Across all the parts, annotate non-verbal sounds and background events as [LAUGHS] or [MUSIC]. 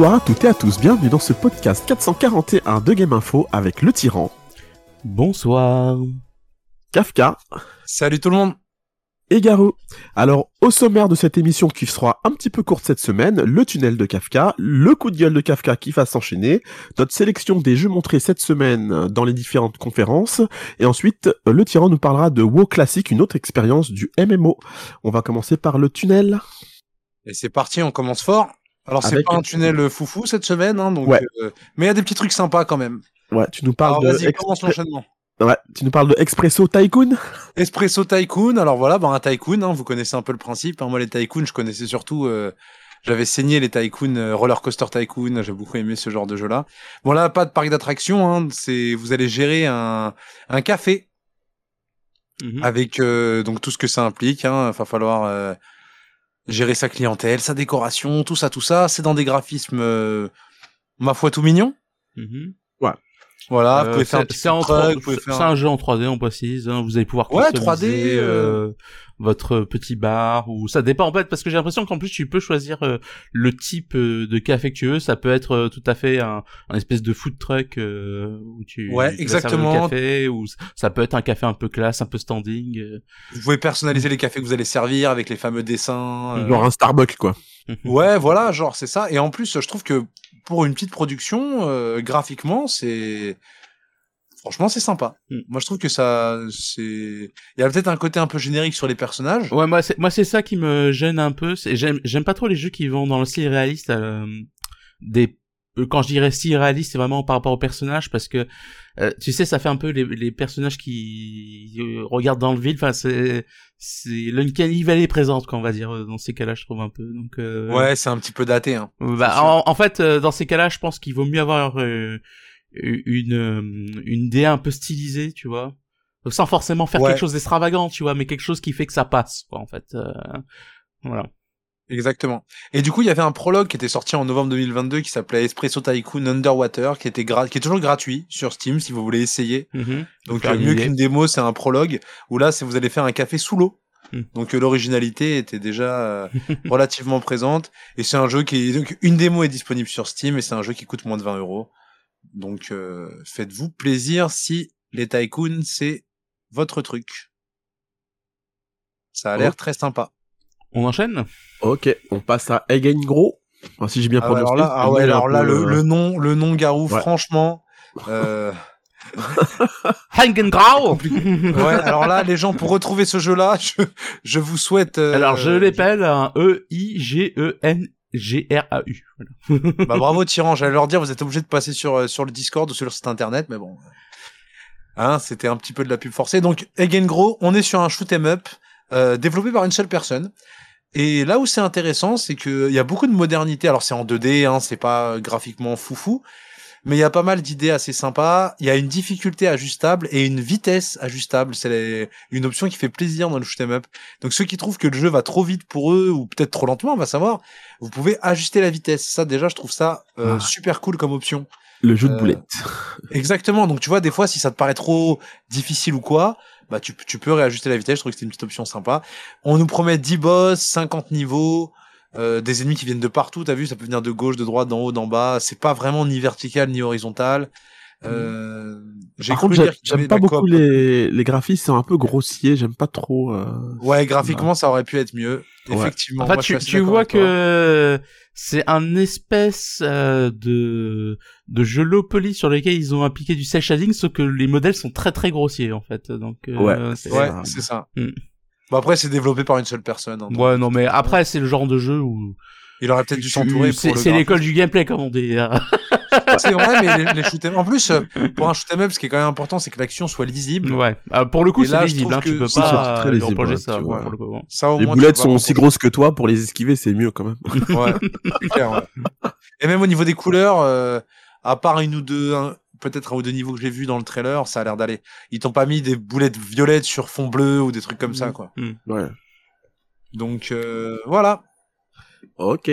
Bonsoir à toutes et à tous, bienvenue dans ce podcast 441 de Game Info avec le tyran, Bonsoir. Kafka Salut tout le monde et Garou. Alors, au sommaire de cette émission qui sera un petit peu courte cette semaine, le tunnel de Kafka, le coup de gueule de Kafka qui va s'enchaîner, notre sélection des jeux montrés cette semaine dans les différentes conférences, et ensuite, le tyran nous parlera de WoW Classic, une autre expérience du MMO. On va commencer par le tunnel. Et c'est parti, on commence fort. Alors c'est Avec- pas un tunnel foufou cette semaine, hein, donc, Ouais. euh, mais il y a des petits trucs sympas quand même. Ouais, tu nous parles Alors de... vas-y, commence l'enchaînement. Ouais, tu nous parles de Expresso Tycoon? Espresso Tycoon, alors voilà, bah, un Tycoon, hein, vous connaissez un peu le principe. hein. Moi les Tycoons, je connaissais surtout... euh, J'avais saigné les Tycoon, euh, Roller Coaster Tycoon, j'ai beaucoup aimé ce genre de jeu-là. Bon là, pas de parc d'attractions, hein, c'est vous allez gérer un, un café Mhm. avec euh, donc tout ce que ça implique. Hein, va falloir euh, gérer sa clientèle, sa décoration, tout ça, tout ça. C'est dans des graphismes, euh, ma foi, tout mignon. Mhm. Voilà, Euh, vous pouvez faire un truc, vous pouvez faire un jeu en 3D, on précise. hein, Vous allez pouvoir Ouais, customiser 3D, euh, votre petit bar ou ça dépend en fait parce que j'ai l'impression qu'en plus tu peux choisir euh, le type euh, de café que tu veux. Ça peut être euh, tout à fait un, un espèce de food truck euh, où tu Ouais, tu exactement. le café ou ça peut être un café un peu classe, un peu standing. euh. Vous pouvez personnaliser les cafés que vous allez servir avec les fameux dessins. euh, Genre un Starbucks, quoi. [LAUGHS] Ouais, voilà, genre c'est ça. Et en plus, je trouve que pour une petite production, euh, graphiquement, c'est franchement c'est sympa. Mm. Moi, je trouve que ça, c'est, il y a peut-être un côté un peu générique sur les personnages. Ouais, moi c'est moi c'est ça qui me gêne un peu. C'est j'aime j'aime pas trop les jeux qui vont dans le style réaliste. euh, des euh, quand je dirais style réaliste, c'est vraiment par rapport aux personnages parce que euh, tu sais, ça fait un peu les, les personnages qui euh, regardent dans le vide. Enfin, c'est c'est l'uncanny valley est présente, quoi, on va dire dans ces cas-là, je trouve un peu. Donc euh, Ouais, c'est un petit peu daté. Hein. bah, en, en fait, euh, dans ces cas-là, je pense qu'il vaut mieux avoir euh, une euh, une DA un peu stylisée, tu vois. Donc, sans forcément faire Ouais. quelque chose d'extravagant, tu vois, mais quelque chose qui fait que ça passe, quoi, en fait. Euh, voilà. Exactement. Et du coup, il y avait un prologue qui était sorti en novembre 2022 qui s'appelait Espresso Tycoon Underwater, qui était qui est toujours gratuit sur Steam si vous voulez essayer. Mhm. Donc euh, mieux qu'une démo, c'est un prologue où là, c'est vous allez faire un café sous l'eau. Hmm. Donc euh, l'originalité était déjà euh, relativement présente et c'est un jeu qui est donc une démo est disponible sur Steam et c'est un jeu qui coûte moins de 20 euros. Donc euh, faites-vous plaisir si les tycoons c'est votre truc. Ça a l'air Oh. très sympa. On enchaîne? Ok, on passe à Again Gros. Enfin, si j'ai bien Ah prononcé. alors là, ah ouais, alors là le, euh, le nom le nom Garou Ouais. franchement. euh, Hangengrau [LAUGHS] ouais, alors là, les gens, pour retrouver ce jeu-là, je, je vous souhaite. euh, Alors, je l'appelle un E Voilà. Bah, bravo, Tyran. J'allais leur dire, vous êtes obligé de passer sur, euh, sur le Discord ou sur le site internet, mais bon. Hein, c'était un petit peu de la pub forcée. Donc, Again Gros, on est sur un shoot 'em up, euh, développé par une seule personne. Et là où c'est intéressant, c'est qu'il y a beaucoup de modernité. Alors, c'est en 2D, hein, c'est pas euh, graphiquement foufou. Mais il y a pas mal d'idées assez sympas. Il y a une difficulté ajustable et une vitesse ajustable. C'est les- une option qui fait plaisir dans le shoot 'em up. Donc ceux qui trouvent que le jeu va trop vite pour eux ou peut-être trop lentement, on va savoir. Vous pouvez ajuster la vitesse. Ça déjà, je trouve ça euh, Ah. super cool comme option. Le jeu de Euh, boulettes. [LAUGHS] Exactement. Donc tu vois, des fois, si ça te paraît trop difficile ou quoi, bah tu, tu peux réajuster la vitesse. Je trouve que c'était une petite option sympa. On nous promet 10 boss, 50 niveaux, euh, des ennemis qui viennent de partout. T'as vu, ça peut venir de gauche, de droite, d'en haut, d'en bas. C'est pas vraiment ni vertical ni horizontal. Euh, j'ai Par cru contre, j'aime- pas beaucoup les, les graphismes, c'est un peu grossier, j'aime pas trop. euh, Ouais, graphiquement, ça aurait pu être mieux. Ouais. Effectivement. En fait, Moi, tu, tu vois que c'est un espèce euh, de de jeu low poly sur lequel ils ont appliqué du cel shading, sauf que les modèles sont très très grossiers en fait. Donc euh, Ouais, c'est- Ouais, ça. c'est ça. Hmm. Bon après c'est développé par une seule personne. hein, Ouais, non mais après c'est le genre de jeu où il aurait peut-être dû s'entourer pour c'est l'école du gameplay comme on dit. hein. [LAUGHS] C'est vrai, mais les, les shoot 'em- en plus euh, pour un shoot 'em up, ce qui est quand même important, c'est que l'action soit lisible. ouais. Euh, pour le coup Et c'est là, je lisible, trouve hein, tu que peux pas très euh, lui lisible, reprocher ouais, ça. tu pour vois. le coup. Ça au Les moins, boulettes sont aussi grosses que toi, pour les esquiver, c'est mieux quand même. [LAUGHS] Ouais, c'est clair, ouais. Et même au niveau des couleurs, euh, à part une ou deux, un- peut-être un ou deux niveaux que j'ai vu dans le trailer, ça a l'air d'aller. Ils t'ont pas mis des boulettes violettes sur fond bleu ou des trucs comme ça, quoi. Ouais. Donc euh, voilà. Ok.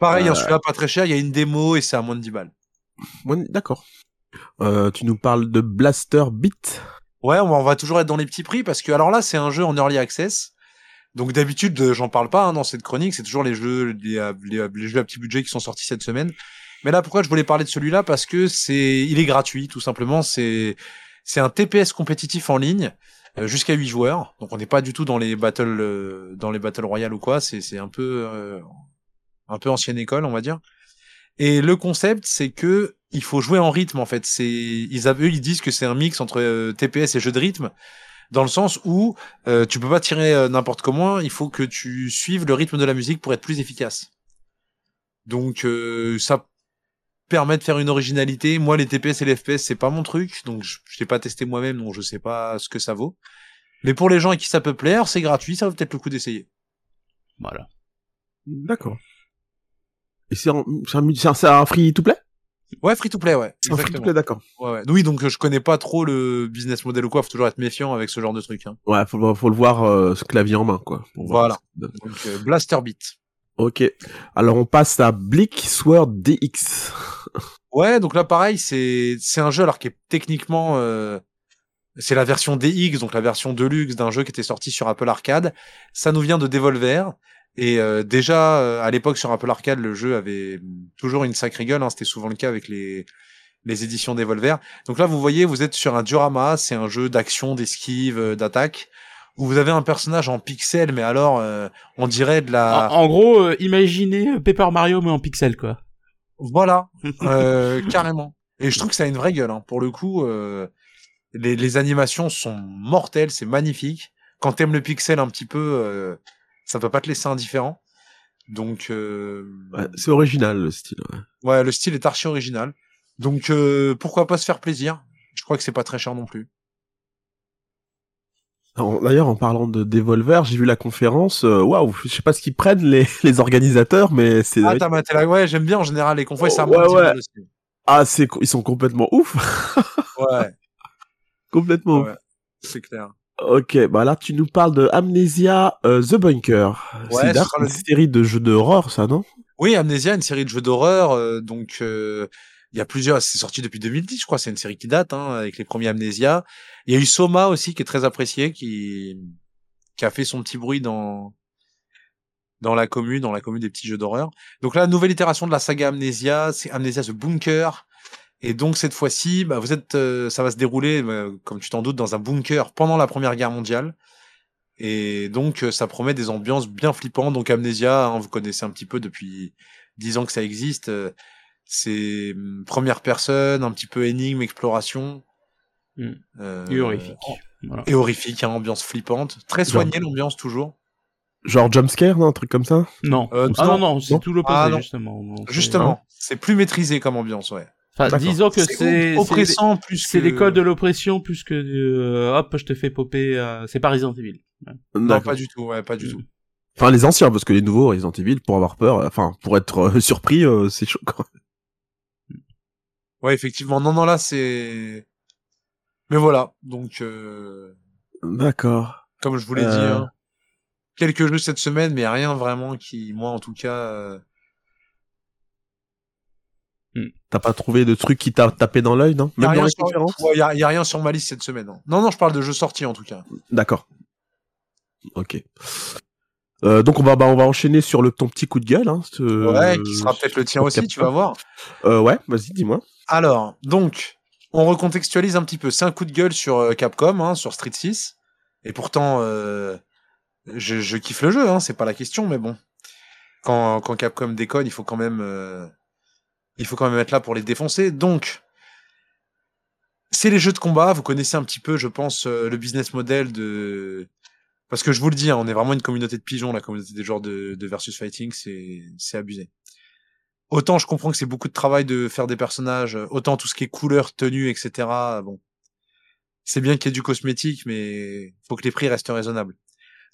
Pareil, hein, Euh, celui-là pas très cher. Il y a une démo et c'est à moins de 10 balles. Bon, D'accord. Euh, tu nous parles de Blaster Beat? Ouais, on va, toujours être dans les petits prix parce que alors là, c'est un jeu en early access. Donc d'habitude, euh, j'en parle pas hein, dans cette chronique, c'est toujours les jeux, les, les, les jeux à petit budget qui sont sortis cette semaine. Mais là, pourquoi je voulais parler de celui-là? Parce que c'est, il est gratuit, tout simplement. C'est, c'est un TPS compétitif en ligne euh, jusqu'à 8 joueurs. Donc on n'est pas du tout dans les battles, euh, dans les battles royales ou quoi. C'est, c'est un peu, euh, un peu ancienne école, on va dire. Et le concept, c'est que il faut jouer en rythme en fait. C'est, ils, eux, ils disent que c'est un mix entre euh, TPS et jeu de rythme dans le sens où euh, tu peux pas tirer n'importe comment, il faut que tu suives le rythme de la musique pour être plus efficace. Donc ça permet de faire une originalité. Moi, les TPS et les FPS, c'est pas mon truc, donc je, je l'ai pas testé moi-même, donc je sais pas ce que ça vaut. Mais pour les gens à qui ça peut plaire, c'est gratuit, ça vaut peut-être le coup d'essayer. Voilà. D'accord. Et c'est un, free to play? Ouais, free to play, ouais. C'est un free to play, d'accord. Ouais, ouais. Oui, donc euh, je connais pas trop le business model ou quoi, faut toujours être méfiant avec ce genre de truc. Hein. Ouais, faut, faut le voir euh, ce clavier en main, quoi. pour voir Voilà. ce donne. Donc euh, Blaster Beat. Ok. Alors on passe à Blick Sword DX. Ouais, donc là pareil, c'est c'est un jeu alors qui est techniquement euh, c'est la version DX, donc la version deluxe d'un jeu qui était sorti sur Apple Arcade. Ça nous vient de Devolver et euh, déjà euh, à l'époque sur Apple Arcade, le jeu avait toujours une sacrée gueule. Hein, C'était souvent le cas avec les les éditions Devolver. Donc là, vous voyez, vous êtes sur un diorama, c'est un jeu d'action, d'esquive, d'attaque où vous avez un personnage en pixel, mais alors euh, on dirait de la En, en gros, euh, imaginez euh, Paper Mario mais en pixel quoi. Voilà, [LAUGHS] euh, carrément. Et je trouve que ça a une vraie gueule. Hein. Pour le coup, euh, les, les animations sont mortelles, c'est magnifique. Quand t'aimes le pixel un petit peu, euh, ça peut pas te laisser indifférent. Donc, euh, Ouais, c'est original le style. Ouais. ouais, le style est archi original. Donc, euh, pourquoi pas se faire plaisir? Je crois que c'est pas très cher non plus. D'ailleurs, en parlant de Devolver, j'ai vu la conférence. euh, Waouh, je sais pas ce qu'ils prennent les, [LAUGHS] les organisateurs, mais c'est Ah, t'as maté la... Ouais, j'aime bien en général les confois, ça Ouais, ouais. aussi. ah, c'est ils sont complètement ouf, [LAUGHS] Ouais, complètement. ouf. ouais, c'est clair. Ok, bah là tu nous parles de Amnesia euh, The Bunker. Ouais, c'est une le- série de jeux d'horreur, ça, non? Oui, Amnesia, une série de jeux d'horreur. euh, donc, euh, il y a plusieurs. C'est sorti depuis 2010, je crois. C'est une série qui date, hein, avec les premiers Amnesia. Il y a eu Soma aussi, qui est très apprécié, qui qui a fait son petit bruit dans dans la commune, dans la commune des petits jeux d'horreur. Donc là, nouvelle itération de la saga Amnesia, c'est Amnesia The Bunker. Et donc cette fois-ci, bah, vous êtes, euh, ça va se dérouler, bah, comme tu t'en doutes, dans un bunker pendant la Première Guerre mondiale. Et donc, euh, ça promet des ambiances bien flippantes. Donc, Amnesia, hein, vous connaissez un petit peu depuis dix ans que ça existe. Euh, c'est hum, première personne, un petit peu énigme, exploration. Mm. Euh, Et horrifique. Voilà. Et horrifique, hein, ambiance flippante. Très soignée, l'ambiance, toujours. Genre jumpscare, non, un truc comme ça Non. Euh, ah non. non, c'est tout l'opposé, Ah, non. justement. Non, c'est- Justement, c'est plus maîtrisé comme ambiance, ouais. Enfin, disons que c'est... oppressant plus C'est que... l'école de l'oppression plus que euh, hop je te fais popper euh, c'est pas Resident Evil. Non, pas du tout, ouais, pas du tout. Enfin, les anciens, parce que les nouveaux Resident Evil, pour avoir peur, euh, enfin, pour être euh, [LAUGHS] surpris, euh, c'est chaud. quoi. Ouais, effectivement. Non, non, là, c'est... Mais voilà, donc... Euh... D'accord. comme je vous l'ai Euh. dit, hein, quelques jeux cette semaine, mais rien vraiment qui, moi en tout cas, euh, T'as pas trouvé de truc qui t'a tapé dans l'œil, non? Y a Même dans rien les sur- conférences? ouais, y a, y a rien sur ma liste cette semaine. Non. non, non, je parle de jeux sortis en tout cas. D'accord. Ok. Euh, donc on va bah, on va enchaîner sur le ton petit coup de gueule. Hein, ce- ouais, qui sera peut-être le tien aussi, tu vas voir. Euh, ouais, vas-y, dis-moi. Alors, donc, on recontextualise un petit peu. C'est un coup de gueule sur euh, Capcom, hein, sur Street 6. Et pourtant, euh, je, kiffe le jeu, hein, c'est pas la question, mais bon. Quand, Capcom déconne, il faut quand même, euh, il faut quand même être là pour les défoncer. Donc, c'est les jeux de combat. Vous connaissez un petit peu, je pense, le business model de. Parce que je vous le dis, hein, on est vraiment une communauté de pigeons, la communauté des joueurs de, de versus fighting, c'est abusé. Autant je comprends que c'est beaucoup de travail de faire des personnages, autant tout ce qui est couleur, tenue, etc. Bon, c'est bien qu'il y ait du cosmétique, mais faut que les prix restent raisonnables.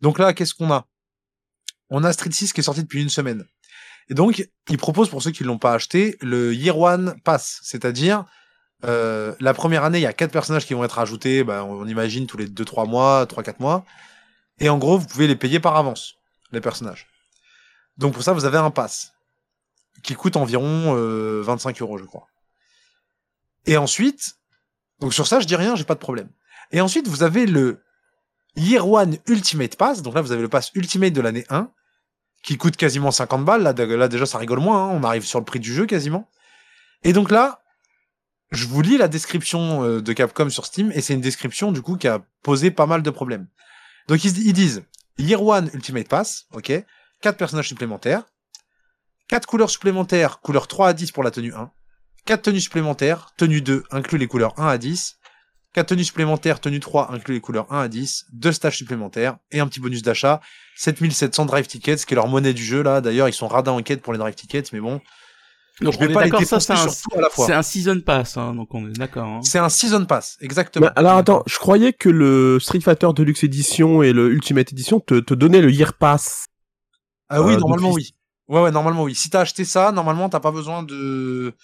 Donc là, qu'est-ce qu'on a? On a Street 6 qui est sorti depuis une semaine. Et donc, il propose pour ceux qui l'ont pas acheté le Year One Pass, c'est-à-dire euh, la première année, il y a quatre personnages qui vont être ajoutés, bah, on, on imagine tous les 2-3 mois, 3-4 mois. Et en gros, vous pouvez les payer par avance, les personnages. Donc pour ça, vous avez un pass qui coûte environ euh, 25 euros, je crois. Et ensuite, donc sur ça, je dis rien, j'ai pas de problème. Et ensuite, vous avez le Year One Ultimate Pass. Donc là, vous avez le pass Ultimate de l'année 1 qui coûte quasiment 50 balles. Là, là déjà, ça rigole moins. hein. On arrive sur le prix du jeu quasiment. Et donc là, je vous lis la description euh, de Capcom sur Steam et c'est une description du coup qui a posé pas mal de problèmes. Donc ils, ils disent Year One Ultimate Pass, ok, quatre personnages supplémentaires, quatre couleurs supplémentaires, couleur 3 à 10 pour la tenue 1, quatre tenues supplémentaires, tenue 2 inclut les couleurs 1 à 10, quatre tenues supplémentaires, tenue 3 inclut les couleurs 1 à 10, deux stages supplémentaires et un petit bonus d'achat, 7700 drive tickets, ce qui est leur monnaie du jeu là. D'ailleurs, ils sont radins en quête pour les drive tickets, mais bon, Donc je vais pas les ça c'est un, sur tout à la fois. c'est un season pass, hein, donc on est d'accord. Hein. C'est un season pass, exactement. Mais alors attends, je croyais que le Street Fighter Deluxe Edition et le Ultimate Edition te, te donnaient le Year Pass. Ah oui, Euh, normalement oui. Ouais, ouais, normalement oui. Si t'as acheté ça, normalement t'as pas besoin de.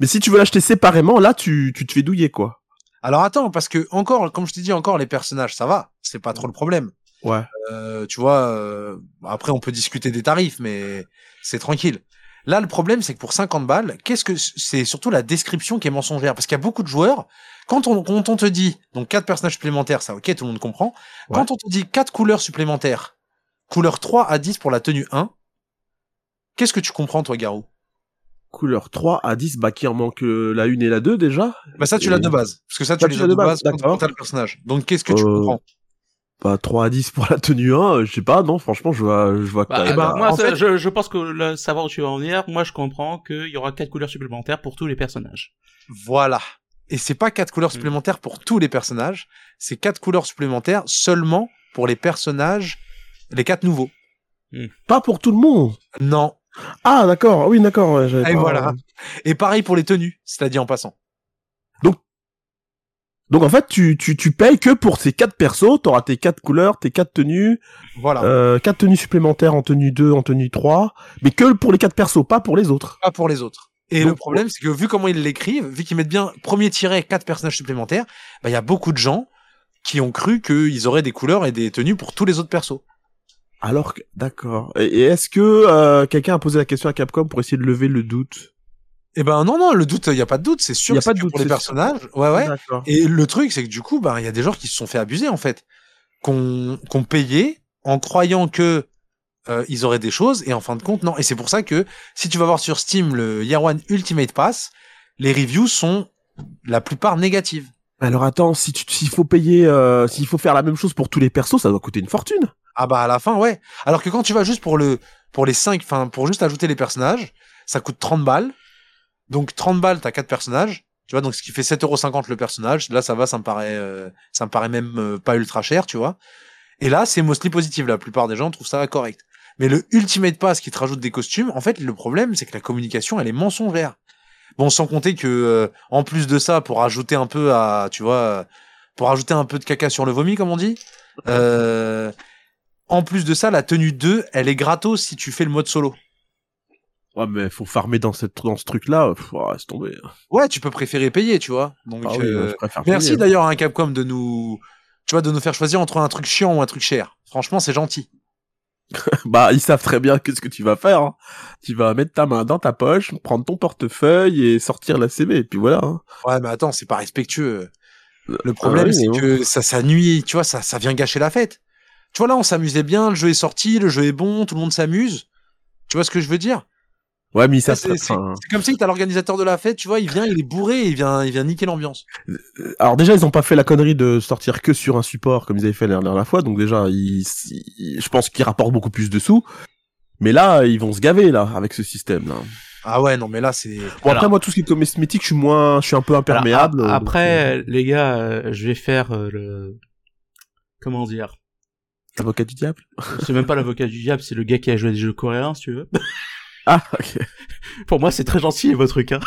Mais si tu veux l'acheter séparément, là tu, tu te fais douiller quoi. Alors attends, parce que encore, comme je t'ai dit, encore les personnages, ça va, c'est pas trop le problème. Ouais. Euh, tu vois, euh, après on peut discuter des tarifs, mais c'est tranquille. Là, le problème, c'est que pour 50 balles, qu'est-ce que c'est surtout la description qui est mensongère, parce qu'il y a beaucoup de joueurs. Quand on, quand on te dit donc quatre personnages supplémentaires, ça, ok, tout le monde comprend. Quand on te dit quatre couleurs supplémentaires, couleur 3 à 10 pour la tenue 1, qu'est-ce que tu comprends, toi, Garou? Couleur 3 à 10, bah qui en manque euh, la 1 et la 2 déjà. Bah ça, tu Et- l'as de base, parce que ça, tu Ça, l'as de de base, base quand t'as le personnage. Donc qu'est-ce que tu Euh, comprends? Bah 3 à 10 pour la tenue 1, euh, je sais pas, non, franchement, je vois, je vois Bah, quoi. eh ben, moi, en ça, fait- je, je pense que le savoir où tu vas en venir, moi je comprends qu'il y aura quatre couleurs supplémentaires pour tous les personnages. Voilà. Et c'est pas quatre couleurs Mm. supplémentaires pour tous les personnages, c'est quatre couleurs supplémentaires seulement pour les personnages, les quatre nouveaux. Pas pour tout le monde. Non. Ah d'accord, oui d'accord. Et pas- voilà. Et pareil pour les tenues, c'est-à-dire en passant. Donc en fait, tu, tu, tu payes que pour ces quatre persos, t'auras tes quatre couleurs, tes quatre tenues, Voilà. euh, quatre tenues supplémentaires en tenue 2, en tenue 3, mais que pour les quatre persos, pas pour les autres. Pas pour les autres. Et Donc, le problème, c'est que vu comment ils l'écrivent, vu qu'ils mettent bien premier tiré quatre personnages supplémentaires, bah il y a beaucoup de gens qui ont cru qu'ils auraient des couleurs et des tenues pour tous les autres persos. Alors que, d'accord. Et, est-ce que euh, quelqu'un a posé la question à Capcom pour essayer de lever le doute? Eh ben non, non, le doute, il y a pas de doute, c'est sûr Y a pas de doute, pour les sûr. personnages. Ouais, ouais. Et le truc, c'est que du coup, bah, il y a des gens qui se sont fait abuser, en fait. Qu'on, qu'on payait en croyant que, euh, ils auraient des choses, et en fin de compte, non. Et c'est pour ça que, si tu vas voir sur Steam le Year One Ultimate Pass, les reviews sont la plupart négatives. Alors attends, si tu, s'il faut payer, euh, s'il faut faire la même chose pour tous les persos, ça doit coûter une fortune. Ah bah, à la fin, ouais. Alors que quand tu vas juste pour le, pour les 5, enfin, pour juste ajouter les personnages, ça coûte 30 balles. Donc, 30 balles, t'as 4 personnages. Tu vois, donc ce qui fait 7,50€ le personnage. Là, ça va, ça me paraît, euh, ça me paraît même euh, pas ultra cher, tu vois. Et là, c'est mostly positif. La plupart des gens trouvent ça correct. Mais le Ultimate Pass qui te rajoute des costumes, en fait, le problème, c'est que la communication, elle est mensongère. Bon, sans compter que, euh, en plus de ça, pour ajouter un peu à, tu vois, pour ajouter un peu de caca sur le vomi, comme on dit, euh, en plus de ça, la tenue 2, elle est gratos si tu fais le mode solo. Ouais, mais faut farmer dans cette, dans ce truc-là, faut oh, laisse tomber. Ouais, tu peux préférer payer, tu vois. Donc, Ah oui, euh, je merci d'ailleurs à un Capcom de nous, tu vois, de nous faire choisir entre un truc chiant ou un truc cher. Franchement, c'est gentil. [LAUGHS] Bah, ils savent très bien qu'est-ce que tu vas faire. hein. Tu vas mettre ta main dans ta poche, prendre ton portefeuille et sortir la CB, et puis voilà. hein. Ouais, mais attends, c'est pas respectueux. Le problème, Ah oui, c'est que ça, ça nuit, tu vois, ça, ça vient gâcher la fête. Tu vois, là, on s'amusait bien, le jeu est sorti, le jeu est bon, tout le monde s'amuse. Tu vois ce que je veux dire? Ouais, mais ils Ça, C'est c'est comme si t'as l'organisateur de la fête, tu vois, il vient, il est bourré, il vient, il vient niquer l'ambiance. Alors déjà, ils ont pas fait la connerie de sortir que sur un support comme ils avaient fait la dernière fois, donc déjà, ils, ils- je pense qu'ils rapportent beaucoup plus de sous. Mais là, ils vont se gaver là avec ce système là. Ah ouais, non, mais là, c'est. Bon Alors- après moi tout ce qui est cosmétique, je suis moins, je suis un peu imperméable. Alors, a- donc, après, les gars, euh, je vais faire euh, le... Comment dire? Euh, avocat du diable. [LAUGHS] C'est même pas l'avocat du diable, c'est le gars qui a joué à des jeux coréens, si tu veux. [LAUGHS] Ah ok. [LAUGHS] Pour moi, c'est très gentil, votre truc, hein.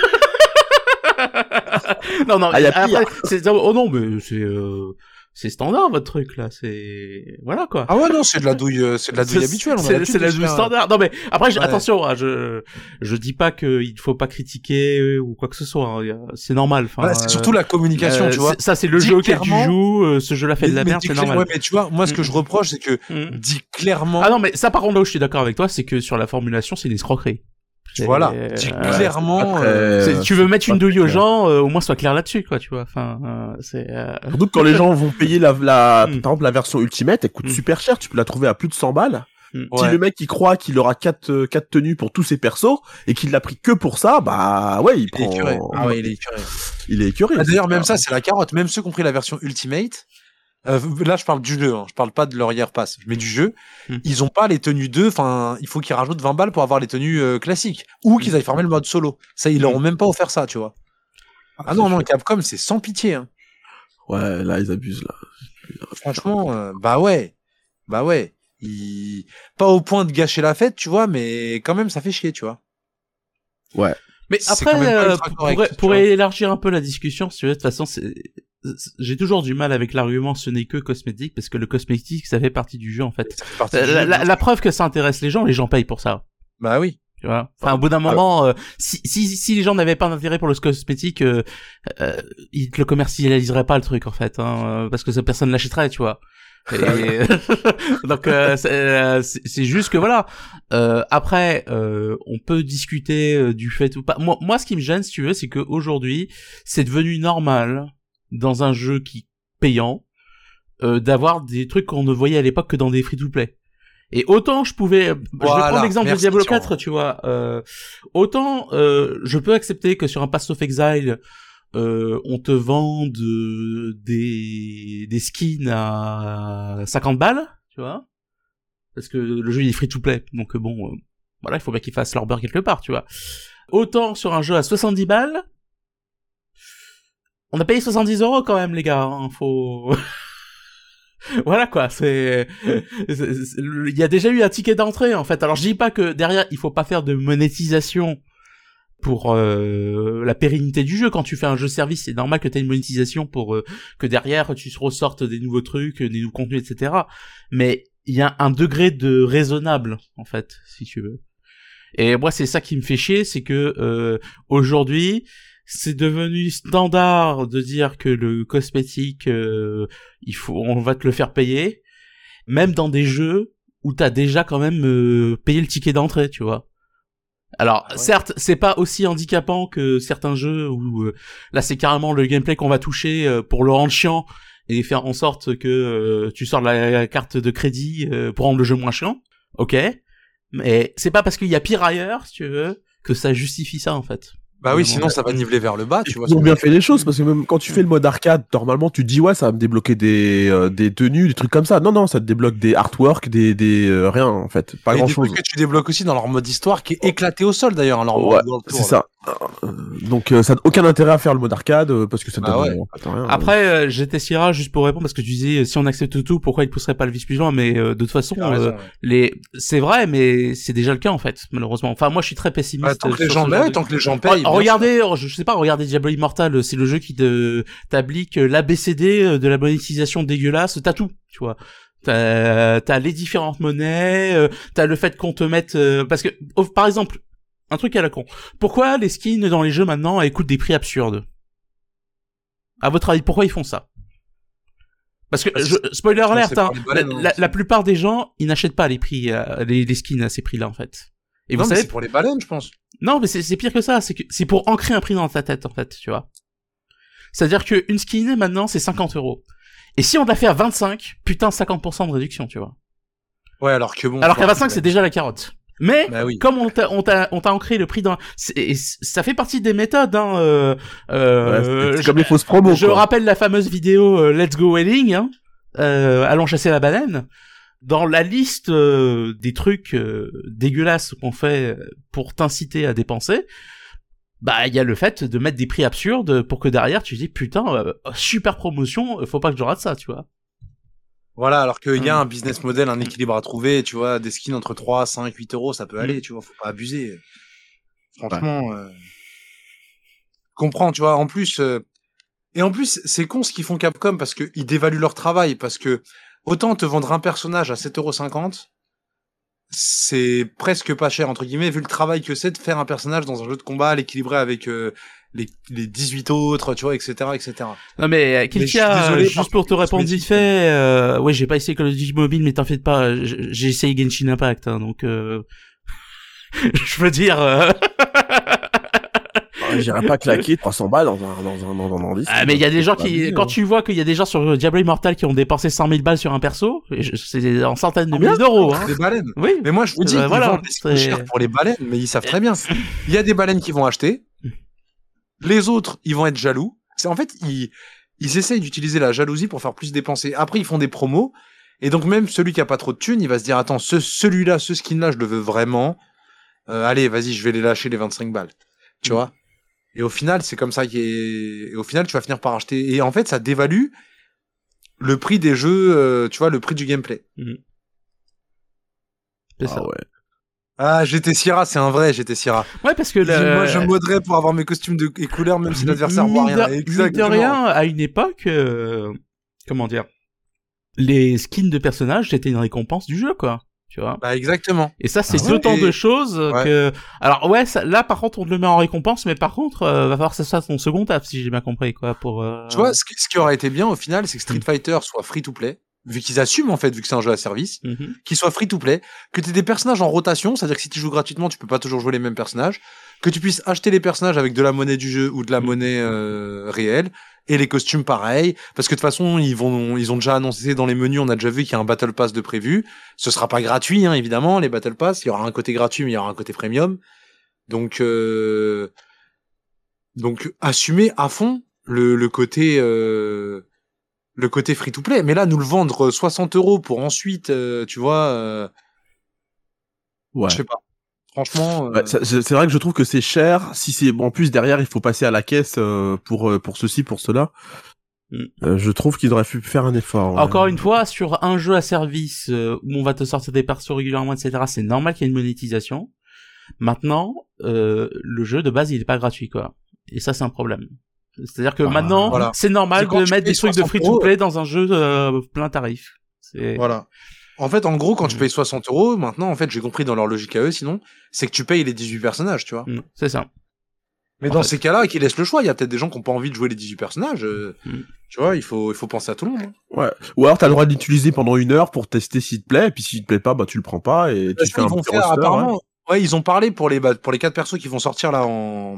non, non, Ah, y a après, pire. c'est, oh non, mais c'est, euh, c'est standard, votre truc, là, c'est, voilà, quoi. Ah ouais, non, c'est de la douille, euh, c'est de la douille habituelle. C'est de la douille faire- standard. Non mais après, Ouais. attention, hein, je je dis pas qu'il faut pas critiquer euh, ou quoi que ce soit. hein, C'est normal. Enfin, Voilà, c'est euh, surtout la communication, euh, tu vois. Ça c'est le Dis jeu auquel tu joues. euh, ce jeu-là fait de la merde, c'est dis normal. Ouais, mais tu vois, moi, ce que je Mm. reproche, c'est que Mm. dit clairement. Ah non mais ça par contre là où je suis d'accord avec toi, c'est que sur la formulation c'est une escroquerie. Voilà. euh, clairement. pas euh, tu veux mettre une douille aux gens, euh, au moins sois clair là-dessus, quoi, tu vois. Enfin, euh, c'est. euh, Surtout que quand les gens vont payer la, la Mm. par exemple, la version Ultimate, elle coûte Mm. super cher. Tu peux la trouver à plus de 100 balles. Mm. Si ouais. le mec il croit qu'il aura quatre euh, quatre tenues pour tous ses persos et qu'il l'a pris que pour ça, bah ouais, il Il est prend. écuré. Ah ouais, il est écuré. Il est écœuré. Ah, D'ailleurs, même ça ça, c'est la carotte. Même ceux qui ont pris la version Ultimate, euh, là, je parle du jeu, hein, je parle pas de leur year pass, mais du jeu. Hmm. Ils ont pas les tenues 2, enfin, il faut qu'ils rajoutent 20 balles pour avoir les tenues euh, classiques. Ou qu'ils aillent farmer le mode solo. Ça, ils leur ont même pas offert ça, tu vois. Ah non, non, Capcom, c'est sans pitié. Hein. Ouais, là ils abusent là. Franchement, euh, bah ouais. Bah ouais. Ils... Pas au point de gâcher la fête, tu vois, mais quand même, ça fait chier, tu vois. Mais C'est après, euh, pour, pour élargir un peu la discussion, si tu veux, de toute façon, c'est- j'ai toujours du mal avec l'argument ce n'est que cosmétique, parce que le cosmétique, ça fait partie du jeu, en fait. Du La, preuve que ça intéresse les gens, les gens payent pour ça. Bah oui. Tu vois? Enfin, au bout d'un moment, euh, si, si, si les gens n'avaient pas d'intérêt pour le cosmétique, euh, euh, ils te le commercialiseraient pas le truc en fait, hein, euh, parce que ça, personne l'achèterait, tu vois. Et- [LAUGHS] [LAUGHS] donc euh, c'est euh, juste que voilà. Euh, après, euh, on peut discuter euh, du fait ou pas. Moi, moi, ce qui me gêne, si tu veux, c'est que aujourd'hui, c'est devenu normal dans un jeu qui payant euh, d'avoir des trucs qu'on ne voyait à l'époque que dans des free-to-play. Et autant je pouvais, je vais prendre l'exemple de Diablo Thierry. 4, tu vois. Euh, autant euh, je peux accepter que sur un Pass of Exile, euh, on te vende euh, des des skins à 50 balles, tu vois, parce que le jeu il est free to play, donc euh, bon, euh, voilà, il faut bien qu'ils fassent leur beurre quelque part, tu vois. Autant sur un jeu à 70 balles, on a payé 70 euros quand même, les gars. Hein, faut. [LAUGHS] voilà quoi, c'est, il y a déjà eu un ticket d'entrée en fait. Alors je dis pas que derrière il faut pas faire de monétisation pour euh, la pérennité du jeu. Quand tu fais un jeu service, c'est normal que tu aies une monétisation pour euh, que derrière tu ressortes des nouveaux trucs, des nouveaux contenus, etc. Mais il y a un degré de raisonnable en fait, si tu veux. Et moi c'est ça qui me fait chier, c'est que euh, aujourd'hui c'est devenu standard de dire que le cosmétique, euh, il faut, on va te le faire payer, même dans des jeux où t'as déjà quand même euh, payé le ticket d'entrée, tu vois. Alors Ah ouais. certes, c'est pas aussi handicapant que certains jeux où euh, là c'est carrément le gameplay qu'on va toucher euh, pour le rendre chiant et faire en sorte que euh, tu sors la, la carte de crédit euh, pour rendre le jeu moins chiant. Ok, mais c'est pas parce qu'il y a pire ailleurs, si tu veux, que ça justifie ça en fait. Bah oui, sinon ça va niveler vers le bas, tu vois. Ils ont bien fait les choses parce que même quand tu fais le mode arcade, normalement tu te dis ouais ça va me débloquer des euh, des tenues, des trucs comme ça. Non non, ça te débloque des artworks, des des euh, rien en fait, pas Et grand chose. que tu débloques aussi dans leur mode histoire qui est éclaté au sol d'ailleurs. hein, leur Ouais, c'est ça. Euh, donc euh, ça n'a aucun intérêt à faire le mode arcade euh, parce que ça te Bah donne ouais. rien. Après, euh, j'étais Sierra juste pour répondre parce que tu disais euh, si on accepte tout, pourquoi il pousserait pas le vice plus loin Mais euh, de toute façon, raison, euh, ouais. les c'est vrai, mais c'est déjà le cas en fait, malheureusement. Enfin, moi, je suis très pessimiste. Ouais, tant que les gens, bah de- tant que les gens payent. Bien regardez, je sais pas, regardez Diablo Immortal, c'est le jeu qui te t'applique l'ABCD de la monétisation dégueulasse, t'as tout, tu vois. T'as t'as les différentes monnaies, euh, t'as le fait qu'on te mette euh, parce que oh, par exemple un truc à la con. Pourquoi les skins dans les jeux maintenant écoutent des prix absurdes? À votre avis, pourquoi ils font ça? Parce que Parce je, spoiler alert, hein, hein, la, plupart des gens ils n'achètent pas les prix euh, les, les skins à ces prix-là en fait. Et non, vous savez c'est pour les baleines, je pense. non, mais c'est pire que ça. C'est que c'est pour ancrer un prix dans ta tête, en fait, tu vois. C'est-à-dire que une skin, maintenant, c'est 50 euros. Et si on la fait à 25, putain, 50% de réduction, tu vois. Ouais, alors que bon. Alors qu'à faut 25, c'est déjà la carotte. Mais, Bah oui. comme on t'a, on t'a, on t'a ancré le prix dans, et ça fait partie des méthodes, hein, euh, euh, Ouais, comme les fausses promos. je quoi. rappelle la fameuse vidéo euh, Let's Go Wedding, hein, euh, allons chasser la baleine. Dans la liste euh, des trucs euh, dégueulasses qu'on fait pour t'inciter à dépenser, bah il y a le fait de mettre des prix absurdes pour que derrière tu te dis putain euh, super promotion, faut pas que je rate ça, tu vois. Voilà, alors qu'il y a un business model, un équilibre à trouver, tu vois, des skins entre 3, 5, 8 euros, ça peut Hmm. aller, tu vois, faut pas abuser. Franchement, euh... comprends, tu vois, en plus, euh, et en plus, c'est con ce qu'ils font Capcom parce qu'ils dévaluent leur travail, parce que autant te vendre un personnage à 7,50€, c'est presque pas cher, entre guillemets, vu le travail que c'est de faire un personnage dans un jeu de combat, l'équilibrer avec euh, les, les 18 autres, tu vois, etc., etc. Non mais euh, Mais Kilkia, euh, juste pour te répondre vite fait, euh, ouais j'ai pas essayé Call of Duty Mobile mais t'inquiète pas, j'ai essayé Genshin Impact, hein, donc euh, [LAUGHS] je veux dire. [LAUGHS] J'irais pas claquer 300 balles dans un, dans un, dans un, dans un disque. Ah, mais il y a des gens qui, quand hein. tu vois qu'il y a des gens sur Diablo Immortal qui ont dépensé 100 000 balles sur un perso, c'est en centaines de Combien milliers d'euros, hein. Des baleines. Oui. Mais moi, je vous dis, Euh, ils voilà, c'est- cher pour les baleines, mais ils savent très bien. Il y a des baleines qui vont acheter. Les autres, ils vont être jaloux. C'est en fait, ils, ils essayent d'utiliser la jalousie pour faire plus dépenser. Après, ils font des promos. Et donc, même celui qui a pas trop de thunes, il va se dire, attends, ce, celui-là, ce skin-là, je le veux vraiment. Euh, allez, vas-y, je vais les lâcher les 25 balles. Tu vois? Et au final, c'est comme ça qu'il est... Et au final, tu vas finir par acheter. Et en fait, ça dévalue le prix des jeux, euh, tu vois, le prix du gameplay. C'est ça. Ah ouais. Ah, j'étais Syrah, c'est un vrai, j'étais Syrah. Ouais, parce que le... Moi, je moderais pour avoir mes costumes de et couleurs, même si l'adversaire voit rien. de- mine de Exactement. rien, à une époque, euh, comment dire, les skins de personnages, c'était une récompense du jeu, quoi. Tu vois. Bah, exactement. Et ça, c'est Ah ouais. autant Et- de choses Ouais. que. Alors ouais, ça- là par contre, on te le met en récompense, mais par contre, euh, va falloir que ça soit ton second taf, si j'ai bien compris, quoi, pour. euh, Tu vois, ce qui, ce qui aurait été bien au final, c'est que Street Fighter soit free to play, vu qu'ils assument en fait, vu que c'est un jeu à service, mhm. qu'il soit free to play, que tu aies des personnages en rotation, c'est-à-dire que si tu joues gratuitement, tu peux pas toujours jouer les mêmes personnages, que tu puisses acheter les personnages avec de la monnaie du jeu ou de la monnaie euh, réelle, et les costumes pareil, parce que de toute façon, ils vont, ils ont déjà annoncé dans les menus, on a déjà vu qu'il y a un Battle Pass de prévu. Ce sera pas gratuit, hein, évidemment, les Battle Pass, il y aura un côté gratuit, mais il y aura un côté premium. Donc, euh, donc assumer à fond le, le côté euh, le côté free to play mais là nous le vendre 60 euros pour ensuite euh, tu vois euh, Ouais. je sais pas franchement euh, Ouais, c'est vrai que je trouve que c'est cher. Si c'est bon, en plus derrière, il faut passer à la caisse euh, pour euh, pour ceci, pour cela. Mm. Euh, je trouve qu'il aurait pu faire un effort. ouais. Encore une fois, sur un jeu à service euh, où on va te sortir des persos régulièrement, etc., c'est normal qu'il y ait une monétisation. Maintenant, euh, le jeu de base, il est pas gratuit, quoi. Et ça, c'est un problème. C'est-à-dire que Ah, maintenant, voilà. c'est normal de mettre des trucs de 60 euros. free-to-play dans un jeu euh, plein tarif. Voilà en fait en gros quand tu Mm. payes 60 euros maintenant en fait j'ai compris dans leur logique à eux sinon c'est que tu payes les 18 personnages tu vois Mm, C'est ça. mais En dans fait. ces cas-là qu'ils laissent le choix il y a peut-être des gens qui ont pas envie de jouer les 18 personnages euh, Mm. tu vois il faut il faut penser à tout le monde hein. Ouais. Ou alors t'as le droit d'utiliser pendant une heure pour tester s'il te plaît, et puis s'il te plaît pas, bah tu le prends pas et tu fais un vont petit faire, roster, apparemment, ouais. ouais. ils ont parlé pour les, bah, pour les quatre persos qui vont sortir là en,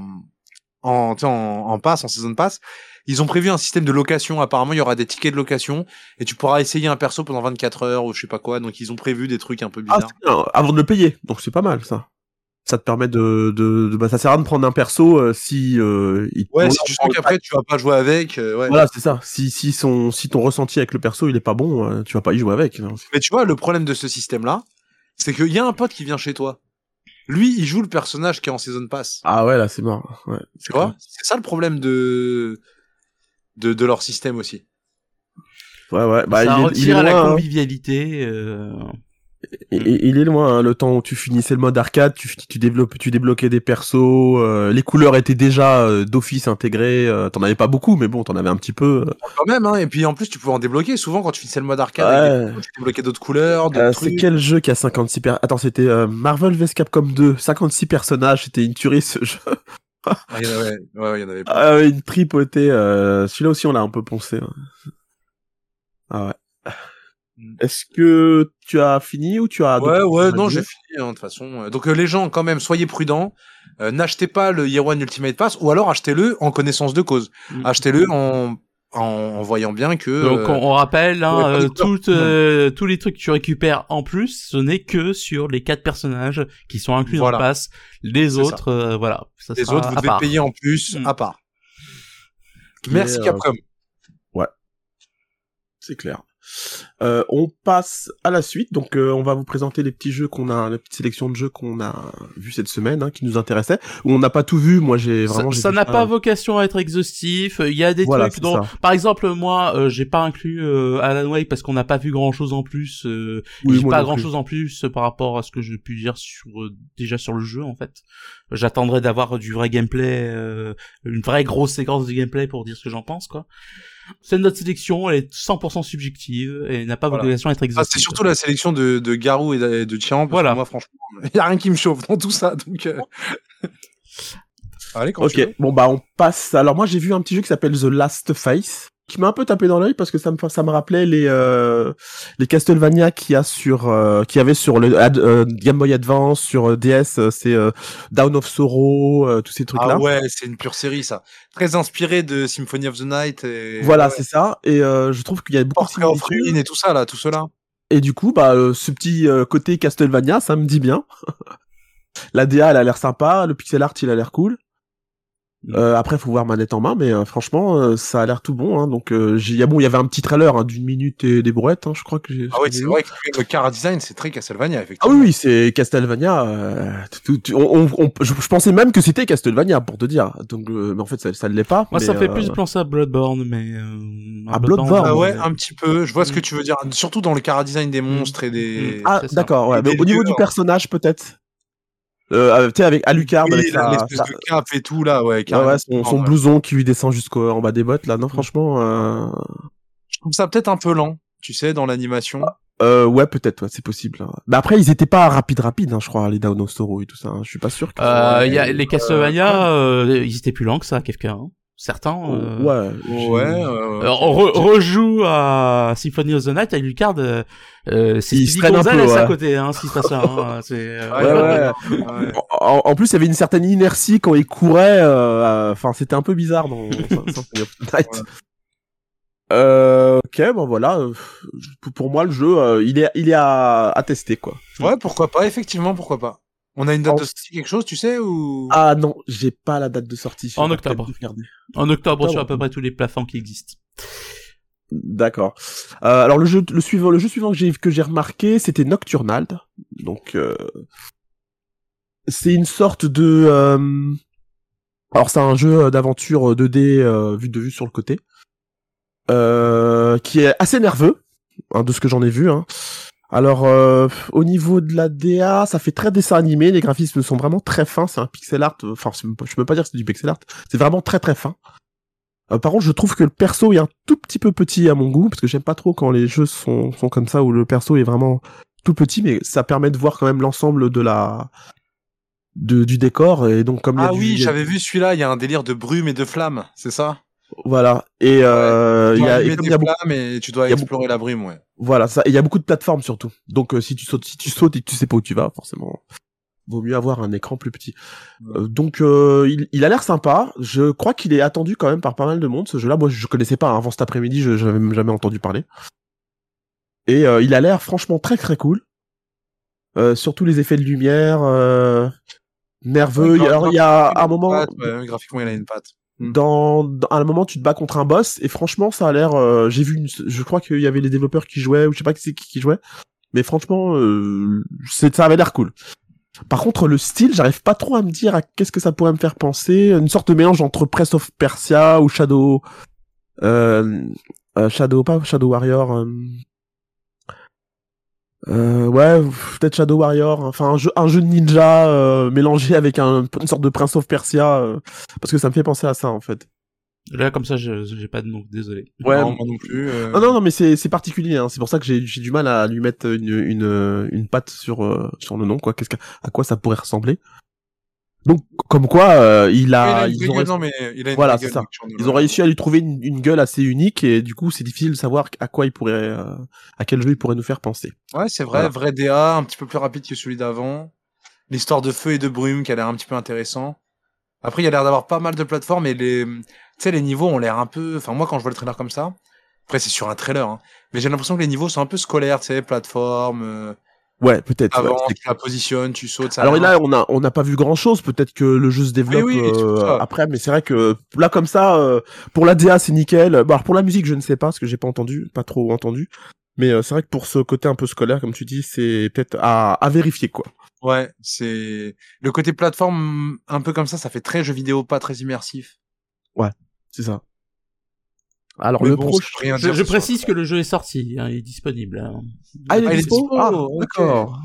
en, en, en pass, en season pass. Ils ont prévu un système de location. Apparemment, il y aura des tickets de location et tu pourras essayer un perso pendant 24 heures ou je sais pas quoi. Donc, ils ont prévu des trucs un peu Ah, bizarres. bien, avant de le payer. Donc c'est pas mal ça. Ça te permet de, de, de- bah, ça sert à rien de prendre un perso euh, si euh, il ouais, si tu sens qu'après tu vas pas jouer avec, euh, ouais. Voilà, c'est ça. Si si son si ton ressenti avec le perso il est pas bon, euh, tu vas pas y jouer avec. hein. Mais tu vois, le problème de ce système-là, c'est qu'il y a un pote qui vient chez toi. Lui, il joue le personnage qui est en season pass. Ah ouais, là c'est mort. Ouais. Tu vois? C'est ça le problème de, de, de leur système aussi. Ouais ouais. Bah ça il retire est à la loin. hein. convivialité. euh, Il, il- il est loin. hein, Le temps où tu finissais le mode arcade, tu tu développes, tu débloquais des persos. euh, les couleurs étaient déjà euh, d'office intégrées. euh, t'en avais pas beaucoup, mais bon, t'en avais un petit peu. euh. Quand même, hein. Et puis en plus, tu pouvais en débloquer. Souvent, quand tu finissais le mode arcade, Ouais. tu débloquais d'autres couleurs, Euh, c'est quel jeu qui a 56 per... Attends, c'était Marvel vs Capcom 2, 56 personnages, c'était une tuerie ce [LAUGHS] jeu. Ah, il y en avait, ouais, ouais, il y en avait pas. Ah, ouais, une tripotée. Euh... Celui-là aussi, on l'a un peu poncé. hein. Ah ouais. Mm. Est-ce que tu as fini ou tu as Ouais, ouais, non, j'ai fini, hein, de toute façon. Donc, euh, les gens, quand même, soyez prudents. Euh, N'achetez pas le Year One Ultimate Pass, ou alors achetez-le en connaissance de cause. Mm. Achetez-le en, en, en voyant bien que. Donc euh, on, on rappelle, hein, ouais, euh, euh, tous les trucs que tu récupères en plus, ce n'est que sur les quatre personnages qui sont inclus Voilà. dans le pass. Les autres, euh, voilà. Ça les sera autres, vous devez part. payer en plus, Mm. à part. Merci euh, Capcom. C'est clair. Euh, on passe à la suite. Donc, euh, on va vous présenter les petits jeux qu'on a, la petite sélection de jeux qu'on a vu cette semaine, hein, qui nous intéressaient. Où on n'a pas tout vu. Moi, j'ai vraiment. Ça n'a pas vocation à être exhaustif. Il y a des Voilà, trucs dont, ça. par exemple, moi, euh, j'ai pas inclus euh, Alan Wake parce qu'on n'a pas vu grand chose en plus. Euh, Oui, j'ai pas grand chose en plus par rapport à ce que j'ai pu dire sur euh, déjà sur le jeu en fait. J'attendrai d'avoir du vrai gameplay, euh, une vraie grosse séquence de gameplay pour dire ce que j'en pense quoi. C'est notre sélection, elle est 100% subjective et n'a pas Voilà. vocation à être Ah, exhaustive. c'est surtout la sélection de, de Garou et de, de. Parce Voilà. que moi, franchement, il y a rien qui me chauffe dans tout ça. Donc, euh... Allez, quand tu Ok. veux. Bon bah, on passe. Alors moi, j'ai vu un petit jeu qui s'appelle The Last Face. Qui m'a un peu tapé dans l'œil parce que ça me ça me rappelait les euh, les Castlevania qu'il y a sur euh, qu'il y avait sur le ad- euh, Game Boy Advance sur euh, DS euh, c'est euh, Down of Sorrow euh, tous ces trucs là Ah ouais, c'est une pure série ça. Très inspiré de Symphony of the Night et voilà ouais, c'est ça et euh, je trouve qu'il y a beaucoup de Portrait similitudes. Et tout ça là, tout cela. et du coup bah euh, ce petit euh, côté Castlevania ça me dit bien [LAUGHS] la DA elle a l'air sympa le pixel art il a l'air cool Mm. Euh, après, faut voir manette en main, mais euh, franchement, euh, ça a l'air tout bon. Hein, donc, euh, j'ai- il y a bon, il y avait un petit trailer hein, d'une minute et des brouettes. Hein, je crois que j'ai. Ah ouais, j'ai c'est vrai que le car design c'est très Castlevania Ah effectivement. oui, oui, c'est Castlevania. euh, tout- tout- on, on- on- je, je pensais même que c'était Castlevania pour te dire. Donc, euh, mais en fait, ça, ça ne l'est pas. Moi, ça fait euh, plus penser à Bloodborne, mais... Euh, À Bloodborne, Ah ouais, mais- un petit peu. Je vois ce que Mm. tu veux dire. Surtout dans le car design des monstres et des. Mm. Ah, d'accord. Ouais, mais des au niveau du personnage, peut-être. Euh, tu sais, avec Alucard, Oui, avec la- sa- l'espèce sa- de cap et tout là, ouais. ouais, son, blouson qui lui descend jusqu'en bas des bottes. Là, non, franchement. Euh... Je trouve ça peut-être un peu lent, tu sais, dans l'animation. Euh, ouais, peut-être, ouais, c'est possible. hein. Mais après, ils étaient pas rapides, rapides, hein, je crois, les Down of Sorrow et tout ça. hein. Je suis pas sûr que. Euh, il y a les Castlevania, euh, ils étaient plus lents que ça, Kefka. Hein. Certains. euh, Ouais. Ouais. euh, Alors, on re- rejoue à Symphony of the Night avec Lucard, euh, euh, c'est Il se Gonzales peu, à ouais. côté, hein, qui se passe là. Hein, [LAUGHS] c'est, euh, Ouais, Ouais, ouais, ouais. ouais. En, en plus, il y avait une certaine inertie quand il courait. euh, euh, Enfin, c'était un peu bizarre dans [LAUGHS] Symphony of the Night. Ouais. Euh, ok, bon voilà. pour- Pour moi, le jeu, euh, il est, il est à, à tester quoi. Ouais, pourquoi pas, effectivement, pourquoi pas. On a une date En- de sortie, quelque chose, tu sais, ou... Ah non, j'ai pas la date de sortie. En octobre. En octobre, sur à peu près tous les plafonds qui existent. D'accord. Euh, alors le jeu, le suivant, le jeu suivant que j'ai que j'ai remarqué, c'était Nocturnal. Donc euh, c'est une sorte de. euh, Alors c'est un jeu d'aventure 2D euh, vue de vue sur le côté, euh, qui est assez nerveux, hein, de ce que j'en ai vu. Hein. Alors euh, au niveau de la DA, ça fait très dessin animé. Les graphismes sont vraiment très fins. C'est un pixel art. Enfin, même pas- je peux pas dire que c'est du pixel art. C'est vraiment très très fin. Euh, par contre, je trouve que le perso est un tout petit peu petit à mon goût, parce que j'aime pas trop quand les jeux sont, sont comme ça, où le perso est vraiment tout petit, mais ça permet de voir quand même l'ensemble de la de, du décor, et donc comme il y a Ah du- oui, j'avais vu celui-là, il y a un délire de brume et de flammes, c'est ça? Voilà, et euh, il y dois a, et comme y a beaucoup, et tu dois y explorer la brume, ouais. voilà, ça, il y a beaucoup de plateformes surtout, donc euh, si tu sautes, si tu sautes et que tu sais pas où tu vas, forcément, vaut mieux avoir un écran plus petit. Ouais. Euh, donc euh, il, il a l'air sympa. Je crois qu'il est attendu quand même par pas mal de monde ce jeu-là. Moi je connaissais pas hein, avant cet après-midi, je j'avais même jamais entendu parler. Et euh, il a l'air franchement très très cool. Euh, surtout les effets de lumière, euh, nerveux. Alors il y a un moment patte, ouais, graphiquement, il a une patte. Dans, dans- à un moment tu te bats contre un boss et franchement ça a l'air. euh, J'ai vu, une, je crois qu'il y avait les développeurs qui jouaient ou je sais pas qui c'est qui, qui jouait, mais franchement euh, c'est ça avait l'air cool. Par contre, le style, j'arrive pas trop à me dire à qu'est-ce que ça pourrait me faire penser. Une sorte de mélange entre Press of Persia ou Shadow, euh, euh, Shadow, pas Shadow Warrior. Euh, ouais, peut-être Shadow Warrior. Enfin, un jeu, un jeu de ninja euh, mélangé avec un, une sorte de Prince of Persia, euh, parce que ça me fait penser à ça en fait. Là, comme ça, je j'ai pas de nom, désolé. Ouais. Non, moi non plus. euh, Non, non, non, mais c'est c'est particulier. Hein. C'est pour ça que j'ai j'ai du mal à lui mettre une une une patte sur euh, sur le nom quoi. Qu'est-ce que à quoi ça pourrait ressembler? Donc comme quoi euh, il il a ils ont gueule, réussi- non, mais il a Voilà, gueule, ça. Ils ont réussi à lui trouver une, une gueule assez unique et du coup c'est difficile de savoir à quoi il pourrait euh, à quel jeu il pourrait nous faire penser. Ouais, c'est vrai, Voilà. vrai DA, un petit peu plus rapide que celui d'avant. L'histoire de feu et de brume qui a l'air un petit peu intéressant. Après, il a l'air d'avoir pas mal de plateformes et les, tu sais, les niveaux ont l'air un peu, enfin, moi, quand je vois le trailer comme ça, après, c'est sur un trailer, hein, mais j'ai l'impression que les niveaux sont un peu scolaires, tu sais, plateforme, euh, Ouais, peut-être. ouais, avance, c'est- tu la positionnes, tu sautes, ça Alors là, on a on n'a pas vu grand chose. Peut-être que le jeu se développe Oui, oui, euh, après, mais c'est vrai que là comme ça, euh, pour la DA c'est nickel. Bon, alors pour la musique, je ne sais pas parce que j'ai pas entendu, pas trop entendu. Mais euh, c'est vrai que pour ce côté un peu scolaire, comme tu dis, c'est peut-être à, à vérifier quoi. Ouais, c'est le côté plateforme un peu comme ça, ça fait très jeu vidéo, pas très immersif. C'est ça. Alors Mais le bon, rien Je, précise que le jeu est sorti, hein, il est disponible. hein. Ah, il est Ah, il est dispo. Ah, ok. d'accord.